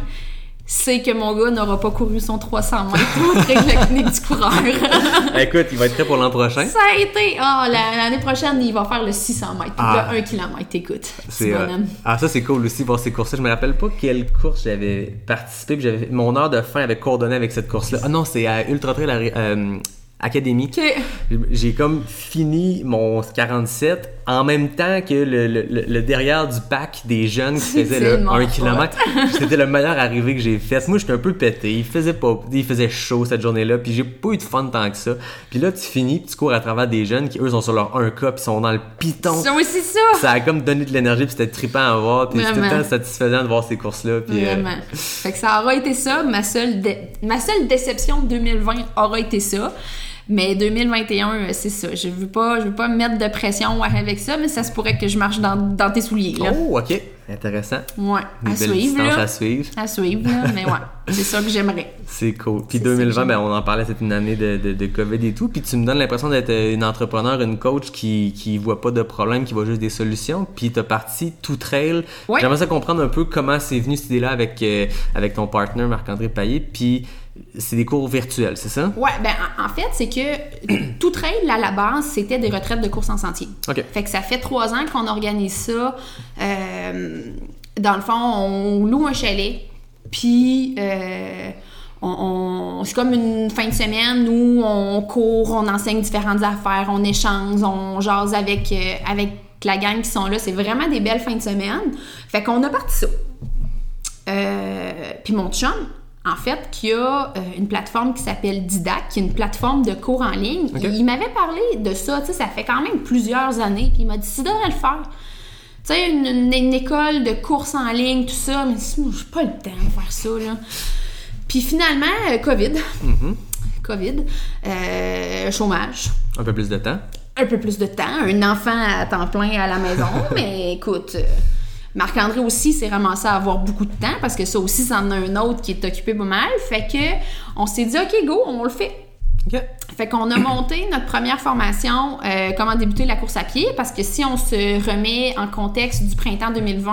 c'est que mon gars n'aura pas couru son 300 mètres au train de la clinique du coureur. (laughs) Écoute, il va être prêt pour l'an prochain. ça a été... Ah, la- l'année prochaine, il va faire le 600 mètres. Ah. Le 1 km, écoute. C'est, euh, ah, ça, c'est cool aussi, voir ces courses-là. Je me rappelle pas quelle course j'avais participé, puis j'avais mon heure de fin avait coordonné avec cette course-là. Ah non, c'est à Ultra Trail euh, Academy. OK. J'ai comme fini mon 47 en même temps que le, le- le- le derrière du pack des jeunes qui (laughs) C'est faisaient le tellement 1 hot. km. C'était le meilleur arrivé que j'ai fait. Moi, j'étais un peu pété. Il faisait pas, il faisait chaud cette journée-là, puis j'ai pas eu de fun tant que ça. Puis là, tu finis, puis tu cours à travers des jeunes qui eux sont sur leur 1K, puis sont dans le piton. C'est aussi ça. Ça a comme donné de l'énergie, puis c'était trippant à voir, puis c'était temps satisfaisant de voir ces courses-là. Puis, euh, Vraiment. Fait que ça aura été ça. Ma seule, dé- ma seule déception de 2020 aura été ça. Mais 2021, euh, c'est ça. Je veux pas, je veux pas me mettre de pression avec ça, mais ça se pourrait que je marche dans, dans tes souliers, là. Oh, ok. Intéressant. Ouais. À suivre, là. à suivre. À suivre, là. Mais ouais. (laughs) C'est ça que j'aimerais. C'est cool. Puis C'est ça que 2020, j'aime. ben, on en parlait, c'était une année de, de, de COVID et tout. Puis tu me donnes l'impression d'être une entrepreneur, une coach qui, qui voit pas de problème, qui voit juste des solutions. Puis t'as parti tout trail. Ouais. J'aimerais ça comprendre un peu comment c'est venu cette idée-là avec, euh, avec ton partner Marc-André Paillé. Puis c'est des cours virtuels, c'est ça? Ouais, ben en, fait, c'est que (clears throat) tout trail, à la base, c'était des retraites de course en sentier. OK. Fait que ça fait trois ans qu'on organise ça. Euh, dans le fond, on loue un chalet, puis euh, on, on- c'est comme une fin de semaine où on court, on enseigne différentes affaires, on échange, on jase avec, euh, avec la gang qui sont là. C'est vraiment des belles fins de semaine. Fait qu'on a parti ça. Puis mon chum, en fait, qui a euh, une plateforme qui s'appelle Didac, qui est une plateforme de cours en ligne. Il, m'avait parlé de ça, tu sais, ça fait quand même plusieurs années, puis il m'a dit, tu devrais le faire. Tu sais, une, une- une école de course en ligne, tout ça, mais j'ai pas le temps de faire ça, là. Puis finalement, euh, COVID. COVID. euh, chômage Un peu plus de temps. un peu plus de temps, un enfant à temps plein à la maison, (laughs) mais écoute, Marc-André aussi s'est ramassé à avoir beaucoup de temps parce que ça aussi, c'en a un autre qui est occupé pas mal. Fait que on s'est dit, OK, go, on le fait. Fait qu'on a monté notre première formation, euh, comment débuter la course à pied, parce que si on se remet en contexte du printemps 2020,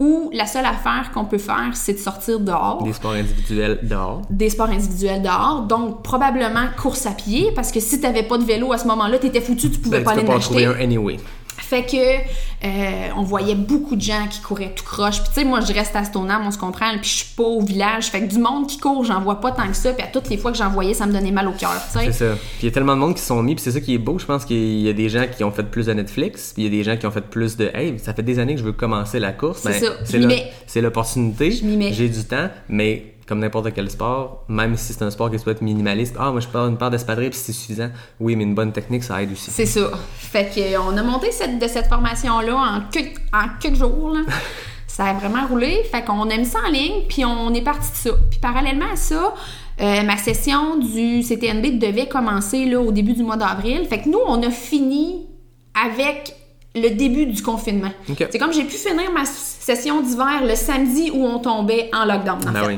où la seule affaire qu'on peut faire, c'est de sortir dehors Des sports individuels dehors. des sports individuels dehors, donc probablement course à pied, parce que si t'avais pas de vélo à ce moment-là, t'étais foutu, tu pouvais Ben, pas tu aller peux en pas en trouver un anyway. Fait que euh, on voyait beaucoup de gens qui couraient tout croche. Puis tu sais, moi je reste à Stoneham, on se comprend, puis je suis pas au village. Fait que du monde qui court, j'en vois pas tant que ça. Puis à toutes les fois que j'en voyais, ça me donnait mal au cœur. C'est ça. Puis il y a tellement de monde qui sont mis, puis c'est ça qui est beau. Je pense qu'il y a des gens qui ont fait plus de Netflix, puis il y a des gens qui ont fait plus de Hey, ça fait des années que je veux commencer la course. C'est Ben, ça. C'est l'opportunité. Je m'y mets. J'ai du temps, mais comme n'importe quel sport, même si c'est un sport qui peut être minimaliste, ah, moi je pars une paire d'espadrilles puis c'est suffisant. Oui, mais une bonne technique, ça aide aussi. C'est ça. Fait que on a monté cette, de cette formation-là en quelques, en quelques jours. là. (laughs) ça a vraiment roulé. Fait qu'on a mis ça en ligne, puis on est parti de ça. Puis parallèlement à ça, Euh, ma session du CTNB devait commencer là, au début du mois d'avril. Fait que nous, on a fini avec le début du confinement. C'est comme j'ai pu finir ma session d'hiver le samedi où on tombait en lockdown, en Ben fait. oui.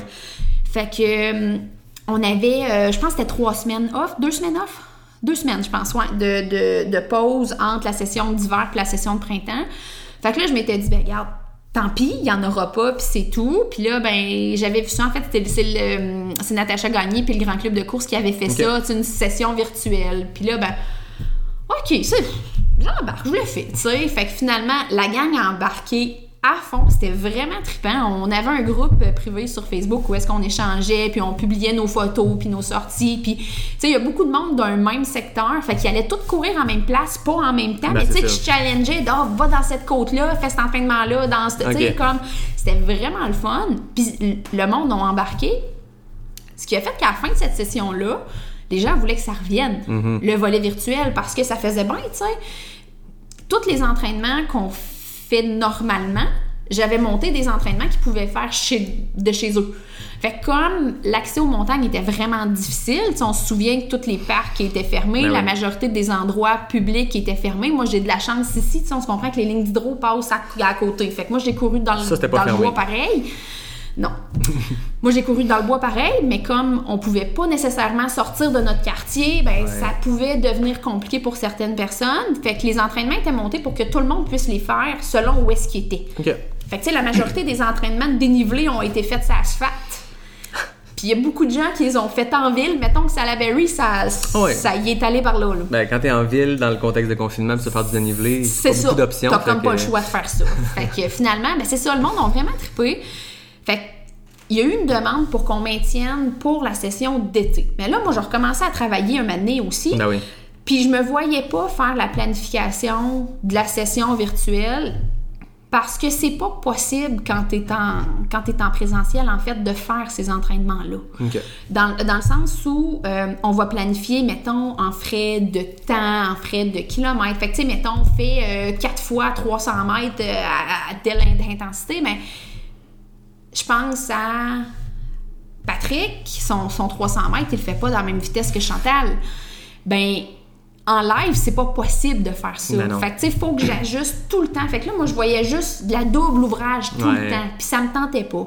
Fait que euh, on avait, euh, je pense que c'était trois semaines off, deux semaines off? Deux semaines, je pense, ouais, de, de, de pause entre la session d'hiver et la session de printemps. Fait que là, je m'étais dit, ben regarde, tant pis, il y en aura pas, puis c'est tout. Puis là, ben, j'avais vu ça, en fait, c'est Natacha Gagné puis le Grand Club de course qui avait fait Ok. ça, c'est une session virtuelle. Puis là, ben, OK, c'est. J'embarque, je le fais, tu sais. Fait que finalement, la gang a embarqué à fond. C'était vraiment trippant. On avait un groupe privé sur Facebook où est-ce qu'on échangeait, puis on publiait nos photos, puis nos sorties. Puis, tu sais, il y a beaucoup de monde d'un même secteur. Fait qu'ils allaient tous courir en même place, pas en même temps. Ben, mais tu sais, que je challengeais, oh, va dans cette côte-là, fais cet entraînement-là, dans ce. Tu sais, comme. C'était vraiment le fun. Puis le monde a embarqué. Ce qui a fait qu'à la fin de cette session-là, les gens voulaient que ça revienne, Mhm. le volet virtuel, parce que ça faisait bien, tu sais. Tous les entraînements qu'on fait normalement, j'avais monté des entraînements qu'ils pouvaient faire chez, de chez eux. Fait que comme l'accès aux montagnes était vraiment difficile, on se souvient que tous les parcs étaient fermés, Ben la oui. majorité des endroits publics étaient fermés. Moi, j'ai de la chance ici, on se comprend que les lignes d'hydro passent à, à côté. Fait que moi, j'ai couru dans, le- Ça, c'était pas dans le bois pareil. Non. (laughs) Moi, j'ai couru dans le bois pareil, mais comme on pouvait pas nécessairement sortir de notre quartier, ben ça pouvait devenir compliqué pour certaines personnes. Fait que les entraînements étaient montés pour que tout le monde puisse les faire selon où est-ce qu'ils étaient. Fait que tu sais, la majorité des entraînements de dénivelé ont été faits sur asphalte. Puis il y a beaucoup de gens qui les ont fait en ville. Mettons que Salaberry, ça, Ouais. ça y est allé par là. là. Ben, quand t'es en ville, dans le contexte de confinement, puis se faire du dénivelé, C'est pas ça. beaucoup d'options. T'as comme que- pas le choix de faire ça. fait que finalement, ben c'est ça, le monde a vraiment trippé. Il y a eu une demande pour qu'on maintienne pour la session d'été. Mais là, moi, je recommençais à travailler un année aussi. Ben oui. Puis je me voyais pas faire la planification de la session virtuelle parce que c'est pas possible quand tu es en quand t'es en présentiel en fait de faire ces entraînements là. OK. Dans, dans le sens où euh, on va planifier, mettons, en frais de temps, en frais de kilomètres. Fait que, tu sais, mettons, on fait 4 fois 300 mètres euh, à, à telle intensité, mais je pense à Patrick, son, son 300 mètres, il le fait pas dans la même vitesse que Chantal. Ben, en live, c'est pas possible de faire ça. Ben fait que, tu sais, il faut que j'ajuste tout le temps. Fait que là, moi, je voyais juste de la double ouvrage tout Ouais. le temps. Puis ça me tentait pas.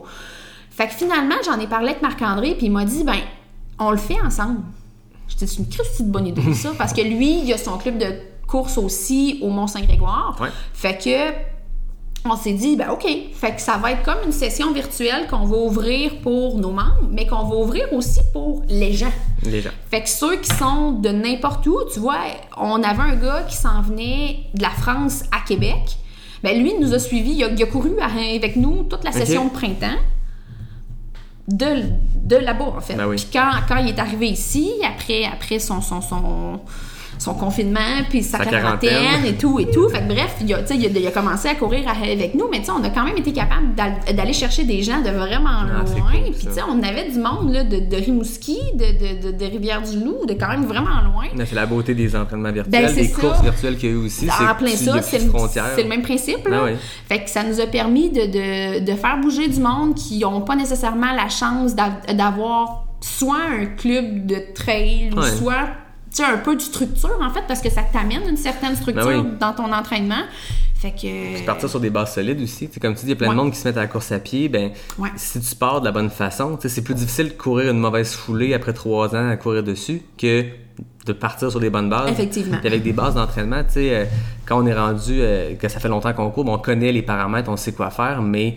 Fait que finalement, j'en ai parlé avec Marc-André, puis il m'a dit, ben, on le fait ensemble. J'étais c'est une Christie de bonne idée, ça, parce que lui, il a son club de course aussi au Mont-Saint-Grégoire. Ouais. Fait que, on s'est dit, ben OK, fait que ça va être comme une session virtuelle qu'on va ouvrir pour nos membres, mais qu'on va ouvrir aussi pour les gens. Les gens. Fait que ceux qui sont de n'importe où, tu vois, on avait un gars qui s'en venait de la France à Québec. Ben lui, il nous a suivis, il a, il a couru avec nous toute la session de printemps. De, de là-bas, en fait. Ben oui. Puis quand, quand il est arrivé ici, après, après son, son, son, son confinement, puis sa, Sa quarantaine, quarantaine. et tout, et tout. Fait que bref, il a, tu sais, il a, il a commencé à courir avec nous, mais tu sais, on a quand même été capable d'al- d'aller chercher des gens de vraiment Ah, c'est loin. cool, Puis ça. tu sais, on avait du monde là, de, de Rimouski, de, de, de, Rivière-du-Loup, de quand même vraiment loin. C'est la beauté des entraînements virtuels, Ben, des ça. courses virtuelles qu'il y a eu aussi. c'est En plein ça, c'est le, même principe. Là. Ben oui. Fait que ça nous a permis de, de, de faire bouger du monde qui n'ont pas nécessairement la chance d'av- d'avoir soit un club de trail ou Ouais. soit tu sais, un peu de structure en fait parce que ça t'amène une certaine structure Ben oui. dans ton entraînement. Fait que Partir sur des bases solides aussi. Comme tu dis, il y a plein Ouais. de monde qui se mettent à la course à pied. Ben, Ouais. si tu pars de la bonne façon, c'est plus difficile de courir une mauvaise foulée après trois ans à courir dessus que de partir sur des bonnes bases. Effectivement. Puis avec des bases d'entraînement, tu sais, euh, quand on est rendu, euh, que ça fait longtemps qu'on court, ben, on connaît les paramètres, on sait quoi faire, mais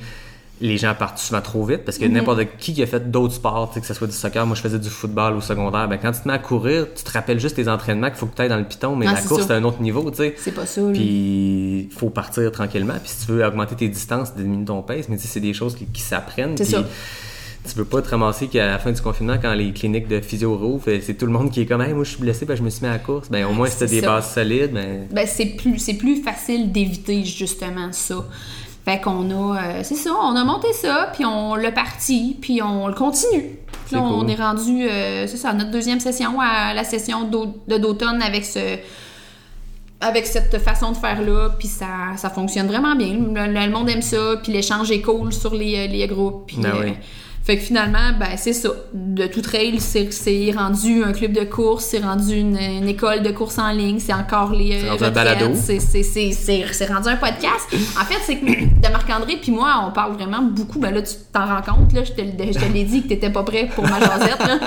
les gens partent souvent trop vite parce que Mhm. n'importe qui qui a fait d'autres sports, que ce soit du soccer, moi je faisais du football au secondaire, ben quand tu te mets à courir, tu te rappelles juste tes entraînements qu'il faut que tu ailles dans le piton, mais Ah, la course c'est un autre niveau, tu sais. c'est pas ça. Puis il faut partir tranquillement. Puis si tu veux augmenter tes distances, diminuer ton pace, mais c'est des choses qui, qui s'apprennent. C'est ça. Tu veux pas te ramasser qu'à la fin du confinement, quand les cliniques de physio rouvrent, c'est tout le monde qui est comme hey, moi je suis blessé, ben, je me suis mis à la course. Ben au moins t'as C'est des bases solides, ben. ben, c'est plus c'est plus facile d'éviter justement ça. Fait qu'on a euh, c'est ça, on a monté ça puis on l'a parti puis on le continue. Puis là, C'est on est rendu euh, c'est ça notre deuxième session à la session de d'automne avec ce avec cette façon de faire là puis ça, ça fonctionne vraiment bien. Le, monde aime ça puis l'échange est cool sur les, les groupes puis Ben euh, oui. Fait que finalement, ben c'est ça. De tout trail, c'est c'est rendu un club de course, c'est rendu une, une école de course en ligne, c'est encore les euh, rendu un balado. c'est- c'est- c'est c'est- c'est rendu un podcast. En fait, c'est que de Marc-André puis moi, on parle vraiment beaucoup. Ben là, tu t'en rends compte, là, je te, l'ai dit que t'étais pas prêt pour ma jasette, là.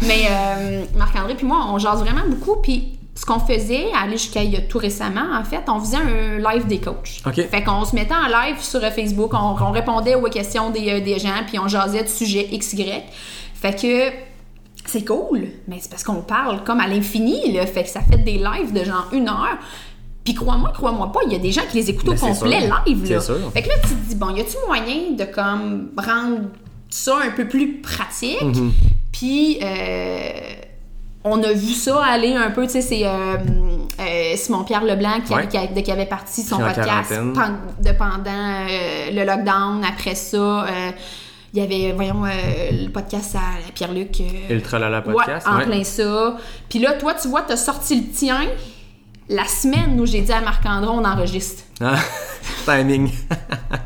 Mais euh, Marc-André puis moi, on jase vraiment beaucoup. Puis ce qu'on faisait, aller jusqu'à il y a tout récemment, en fait, on faisait un live des coachs. OK. Fait qu'on se mettait en live sur Facebook, on, on répondait aux questions des, euh, des gens, puis on jasait de sujets XY. Fait que c'est cool, mais c'est parce qu'on parle comme à l'infini, là. Fait que ça fait des lives de genre une heure. Puis crois-moi, crois-moi pas, il y a des gens qui les écoutent au complet sûr. live, là. C'est sûr. Fait que là, tu te dis, bon, y a-tu moyen de comme rendre ça un peu plus pratique? Mm-hmm. Puis, euh, on a vu ça aller un peu, tu sais, c'est euh, euh, Simon-Pierre Leblanc qui, Ouais. qui, a- qui avait parti son en podcast de pendant euh, le lockdown. Après ça, euh, il y avait, voyons, euh, le podcast à Pierre-Luc. Ultra Lala Ouais, Podcast. en ouais. plein ça. Puis là, toi, tu vois, t'as sorti le tien la semaine où j'ai dit à Marc-André, on enregistre. Ah, (laughs) timing. (laughs)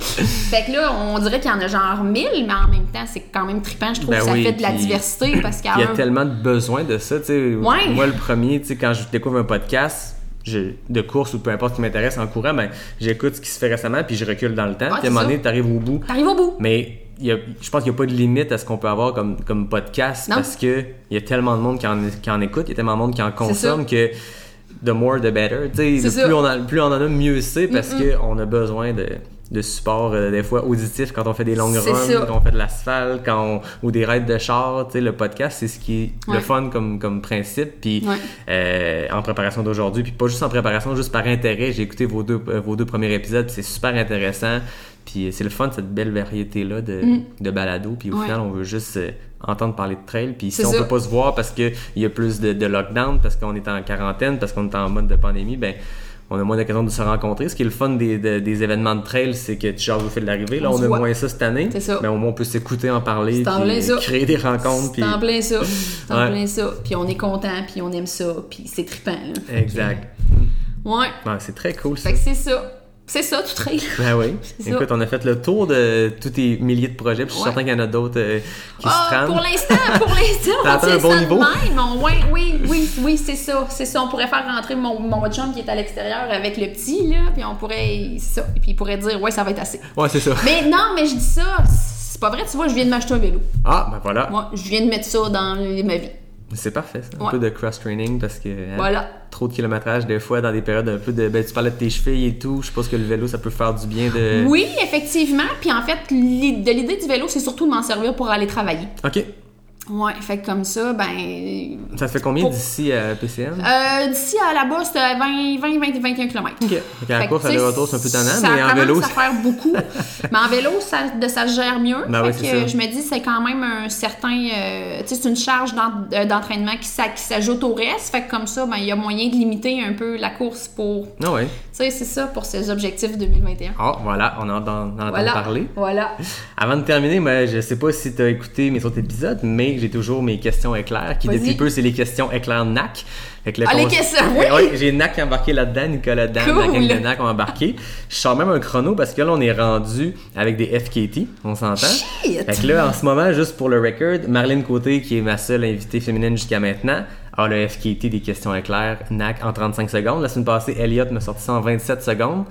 Fait que là, on dirait qu'il y en a genre 1000, mais en même temps, c'est quand même trippant. Je trouve Ben que ça oui, fait de la puis diversité parce qu'il Il y a un- tellement de besoin de ça, tu sais. Ouais. Moi, le premier, quand je découvre un podcast de course ou peu importe qui m'intéresse en courant, ben, j'écoute ce qui se fait récemment puis je recule dans le temps. Ouais, puis à un moment donné, t'arrives au bout. T'arrives au bout. Mais il y a- je pense qu'il n'y a pas de limite à ce qu'on peut avoir comme, comme podcast Non. parce que il y a tellement de monde qui en, qui en écoute, il y a tellement de monde qui en consomme que the more the better. Le plus on, en, plus on en a, mieux c'est parce qu'on a besoin de, de support euh, des fois auditif quand on fait des longues runs, ça. quand on fait de l'asphalte, quand on- ou des raids de char. Le podcast, c'est ce qui est le fun comme, comme principe. Puis Ouais. euh, en préparation d'aujourd'hui, puis pas juste en préparation, juste par intérêt, j'ai écouté vos deux, euh, vos deux premiers épisodes, c'est super intéressant. Puis c'est le fun, cette belle variété-là de, de balado. Puis au Mm. Ouais. final, on veut juste euh, entendre parler de trail. Puis si on ça. peut pas se voir parce qu'il y a plus de, de lockdown, parce qu'on est en quarantaine, parce qu'on est en mode de pandémie, ben on a moins d'occasion de se rencontrer. Ce qui est le fun des, de- des événements de trail, c'est que tu jases au fil de l'arrivée. Là, On a voit. moins ça cette année. C'est ça. Mais au moins, on peut s'écouter, en parler, C'est en puis plein ça. créer des rencontres. C'est Puis... en plein ça. C'est en Ouais. plein ça. Puis on est content, puis on aime ça, puis c'est trippant. là. Exact. Ouais. Ouais, c'est très cool ça. Fait que c'est ça. C'est ça, tout trail. (laughs) Ben oui. ça. Écoute, on a fait le tour de tous tes milliers de projets, puis je suis Ouais. certain qu'il y en a d'autres euh, qui se trament. pour l'instant, pour (laughs) l'instant, on tient un bon ça de niveau? même. On- ouais, oui, oui, oui, c'est ça. C'est ça. On pourrait faire rentrer mon, mon chum qui est à l'extérieur avec le petit, là, puis on pourrait. Ça. Puis il pourrait dire, ouais, ça va être assez. Ouais, c'est ça. Mais non, mais je dis ça, c'est pas vrai, tu vois, je viens de m'acheter un vélo. Ah, ben voilà. Moi, je viens de mettre ça dans ma vie. C'est parfait, ça. Un Ouais. peu de cross-training parce que hein, Voilà. trop de kilométrage, des fois, dans des périodes un peu de. Ben, tu parlais de tes chevilles et tout. Je pense que le vélo, ça peut faire du bien de. Oui, effectivement. Puis en fait, de l'idée du vélo, c'est surtout de m'en servir pour aller travailler. Ok. Ouais, fait que comme ça, ben. Ça fait combien Pour- d'ici à PCM? Euh, D'ici à là-bas, c'était 20, 20, 20, 21 km. Ok. Fait qu'à la Fait que, course, tu sais, aller-retour, c'est un peu tannant, ça mais en vélo. à faire beaucoup. (laughs) mais en vélo, ça, de, ça se gère mieux. Ben fait oui, que ça. je me dis, c'est quand même un certain. euh, tu sais, c'est une charge euh, d'entraînement qui, s'a- qui s'ajoute au reste. Fait que comme ça, ben, il y a moyen de limiter un peu la course pour. Ah ouais. Sais, c'est ça pour ces objectifs 2021. Ah, voilà, on en en entend parler. Voilà. (laughs) Avant de terminer, moi, je sais pas si tu as écouté mes autres épisodes, mais j'ai toujours mes questions éclairs, qui depuis peu, c'est les questions éclairs NAC. Fait le Ah, les questions, oui! Ouais, j'ai NAC embarqué là-dedans, Nicolas Dan, la Cool. gang de NAC ont embarqué. Je sors même un chrono parce que là, on est rendu avec des FKT, on s'entend. Shit! Fait que là, en ce moment, juste pour le record, Marlène Côté, qui est ma seule invitée féminine jusqu'à maintenant, a le FKT des questions éclairs NAC en 35 secondes. La semaine passée, Elliot m'a sorti ça en 27 secondes.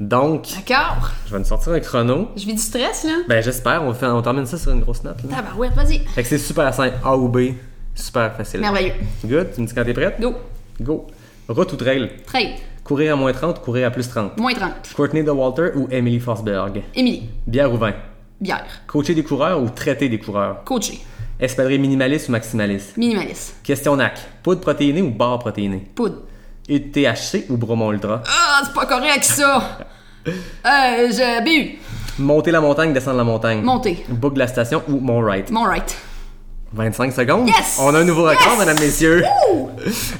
Donc, D'accord. je vais nous sortir un chrono. Je vis du stress, là. Ben j'espère, on, fait, on termine ça sur une grosse note. Là. Tabarouette, vas-y. Fait que c'est super simple, A ou B, super facile. Merveilleux. Good, tu me dis quand t'es prête? Go. Go. Route ou trail? Trade. Courir à moins 30 ou courir à plus 30? Moins 30. Courtney de Walter ou Emily Forsberg? Émilie. Bière ou vin? Bière. Coacher des coureurs ou traiter des coureurs? Coaché. Espadrille minimaliste ou maximaliste? Minimaliste. Question NAC. Poudre protéinée ou barre protéinée? Poudre. UTHC ou Bromont Ultra? Ah, c'est pas correct, ça! (laughs) euh, je... BU. Monter la montagne, descendre la montagne? Monter. Boucle de la station ou Mont Wright? Mon right. 25 secondes. Yes! On a un nouveau record, Yes! mesdames, messieurs. (laughs)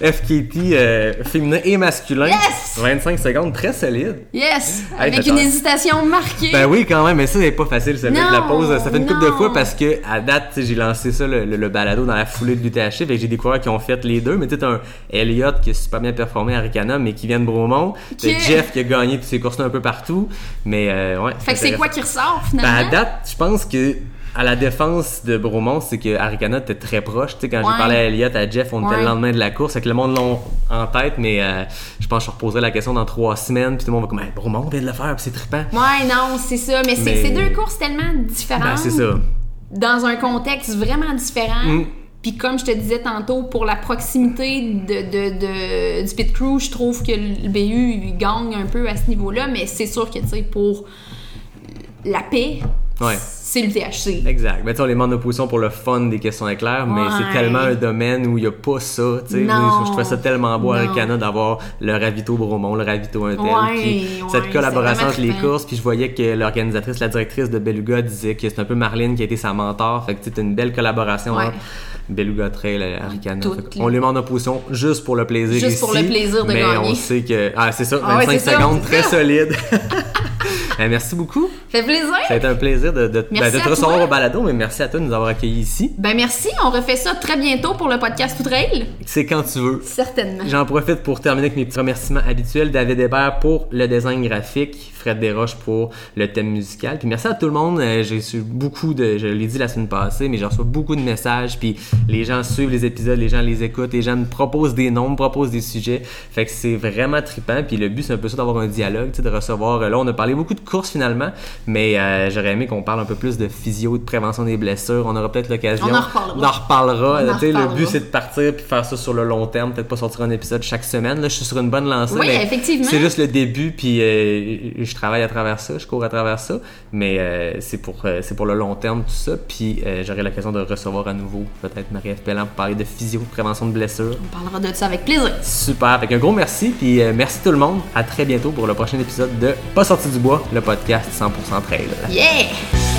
FKT euh, féminin et masculin. Yes! 25 secondes, très solide. Yes! Hey, Avec une hésitation marquée. Ben oui, quand même, mais ça, c'est pas facile, ça. Non, la pause, ça fait une couple de fois parce que, à date, j'ai lancé ça, le, le- le balado, dans la foulée de l'UTHC. Fait j'ai des coureurs qui ont fait les deux. Mais tu un Elliott qui a super bien performé à Ricana, mais qui vient de Bromont. Jeff qui a gagné toutes ses courses un peu partout. Mais, euh, ouais. Fait que c'est quoi qui ressort, Ben, finalement? à date, je pense que à la défense de Bromont, c'est que Arikana était très proche. Tu sais, quand Ouais. j'ai parlé à Elliot, à Jeff, on était Ouais. le lendemain de la course, et que le monde l'ont en tête, mais euh, je pense que je reposerai la question dans trois semaines, puis tout le monde va comme, hey, Bromont vient de le faire, puis c'est trippant. Ouais, non, c'est ça. Mais, c'est Mais- c'est deux courses tellement différentes. Ben, c'est ça. Dans un contexte vraiment différent. Mm. Puis comme je te disais tantôt, pour la proximité de, de- de- du pit crew, je trouve que le BU il gagne un peu à ce niveau-là. Mais c'est sûr que, tu sais, pour la paix, Ouais. c'est le THC. Exact. Mais tu on les met en opposition pour le fun des questions éclairs, mais Ouais. c'est tellement un domaine où il n'y a pas ça. tu sais. Non. Je trouvais ça tellement beau à. Arikana d'avoir le ravito Bromont, le ravito un tel. Ouais, puis cette collaboration c'est entre les courses, puis je voyais que l'organisatrice, la directrice de Beluga disait que c'est un peu Marlene qui a été sa mentor. Fait que t'as une belle collaboration Ouais. entre Beluga Trail. Toutes Fait qu'on les met en opposition juste pour le plaisir Juste ici, pour le plaisir de mais gagner. on sait que... Ah, c'est ça, Ah ouais, 25 c'est ça, secondes, très ça. solide. (laughs) Eh, merci beaucoup. Fait plaisir. Ça a été un plaisir de, de, ben, de te à recevoir toi. au balado, mais merci à toi de nous avoir accueillis ici. Ben merci, on refait ça très bientôt pour le podcast Tout Trail. C'est quand tu veux. Certainement. J'en profite pour terminer avec mes petits remerciements habituels. David Hébert pour le design graphique, Fred Desroches pour le thème musical. Puis merci à tout le monde. Euh, J'ai reçu beaucoup de, je l'ai dit la semaine passée, mais j'ai reçu beaucoup de messages. Puis les gens suivent les épisodes, les gens les écoutent, les gens me proposent des noms, me proposent des sujets. Fait que c'est vraiment trippant. Puis le but, c'est un peu ça d'avoir un dialogue, de recevoir. Là, on a parlé beaucoup de courses finalement, mais euh, j'aurais aimé qu'on parle un peu plus de physio, de prévention des blessures. On aura peut-être l'occasion. On en reparlera. reparlera. On en sais, le reparlera. but, c'est de partir puis faire ça sur le long terme, peut-être pas sortir un épisode chaque semaine. Là, je suis sur une bonne lancée. Oui, mais effectivement. C'est juste le début, puis euh, je travaille à travers ça, je cours à travers ça, mais euh, c'est pour euh, c'est pour le long terme tout ça. Puis euh, j'aurai l'occasion de recevoir à nouveau peut-être Marie-Ève Pellan pour parler de physio, de prévention de blessures. On parlera de ça avec plaisir. Super, avec un gros merci, puis merci tout le monde. À très bientôt pour le prochain épisode de Pas sorti du bois, le podcast 100% trail. Yeah!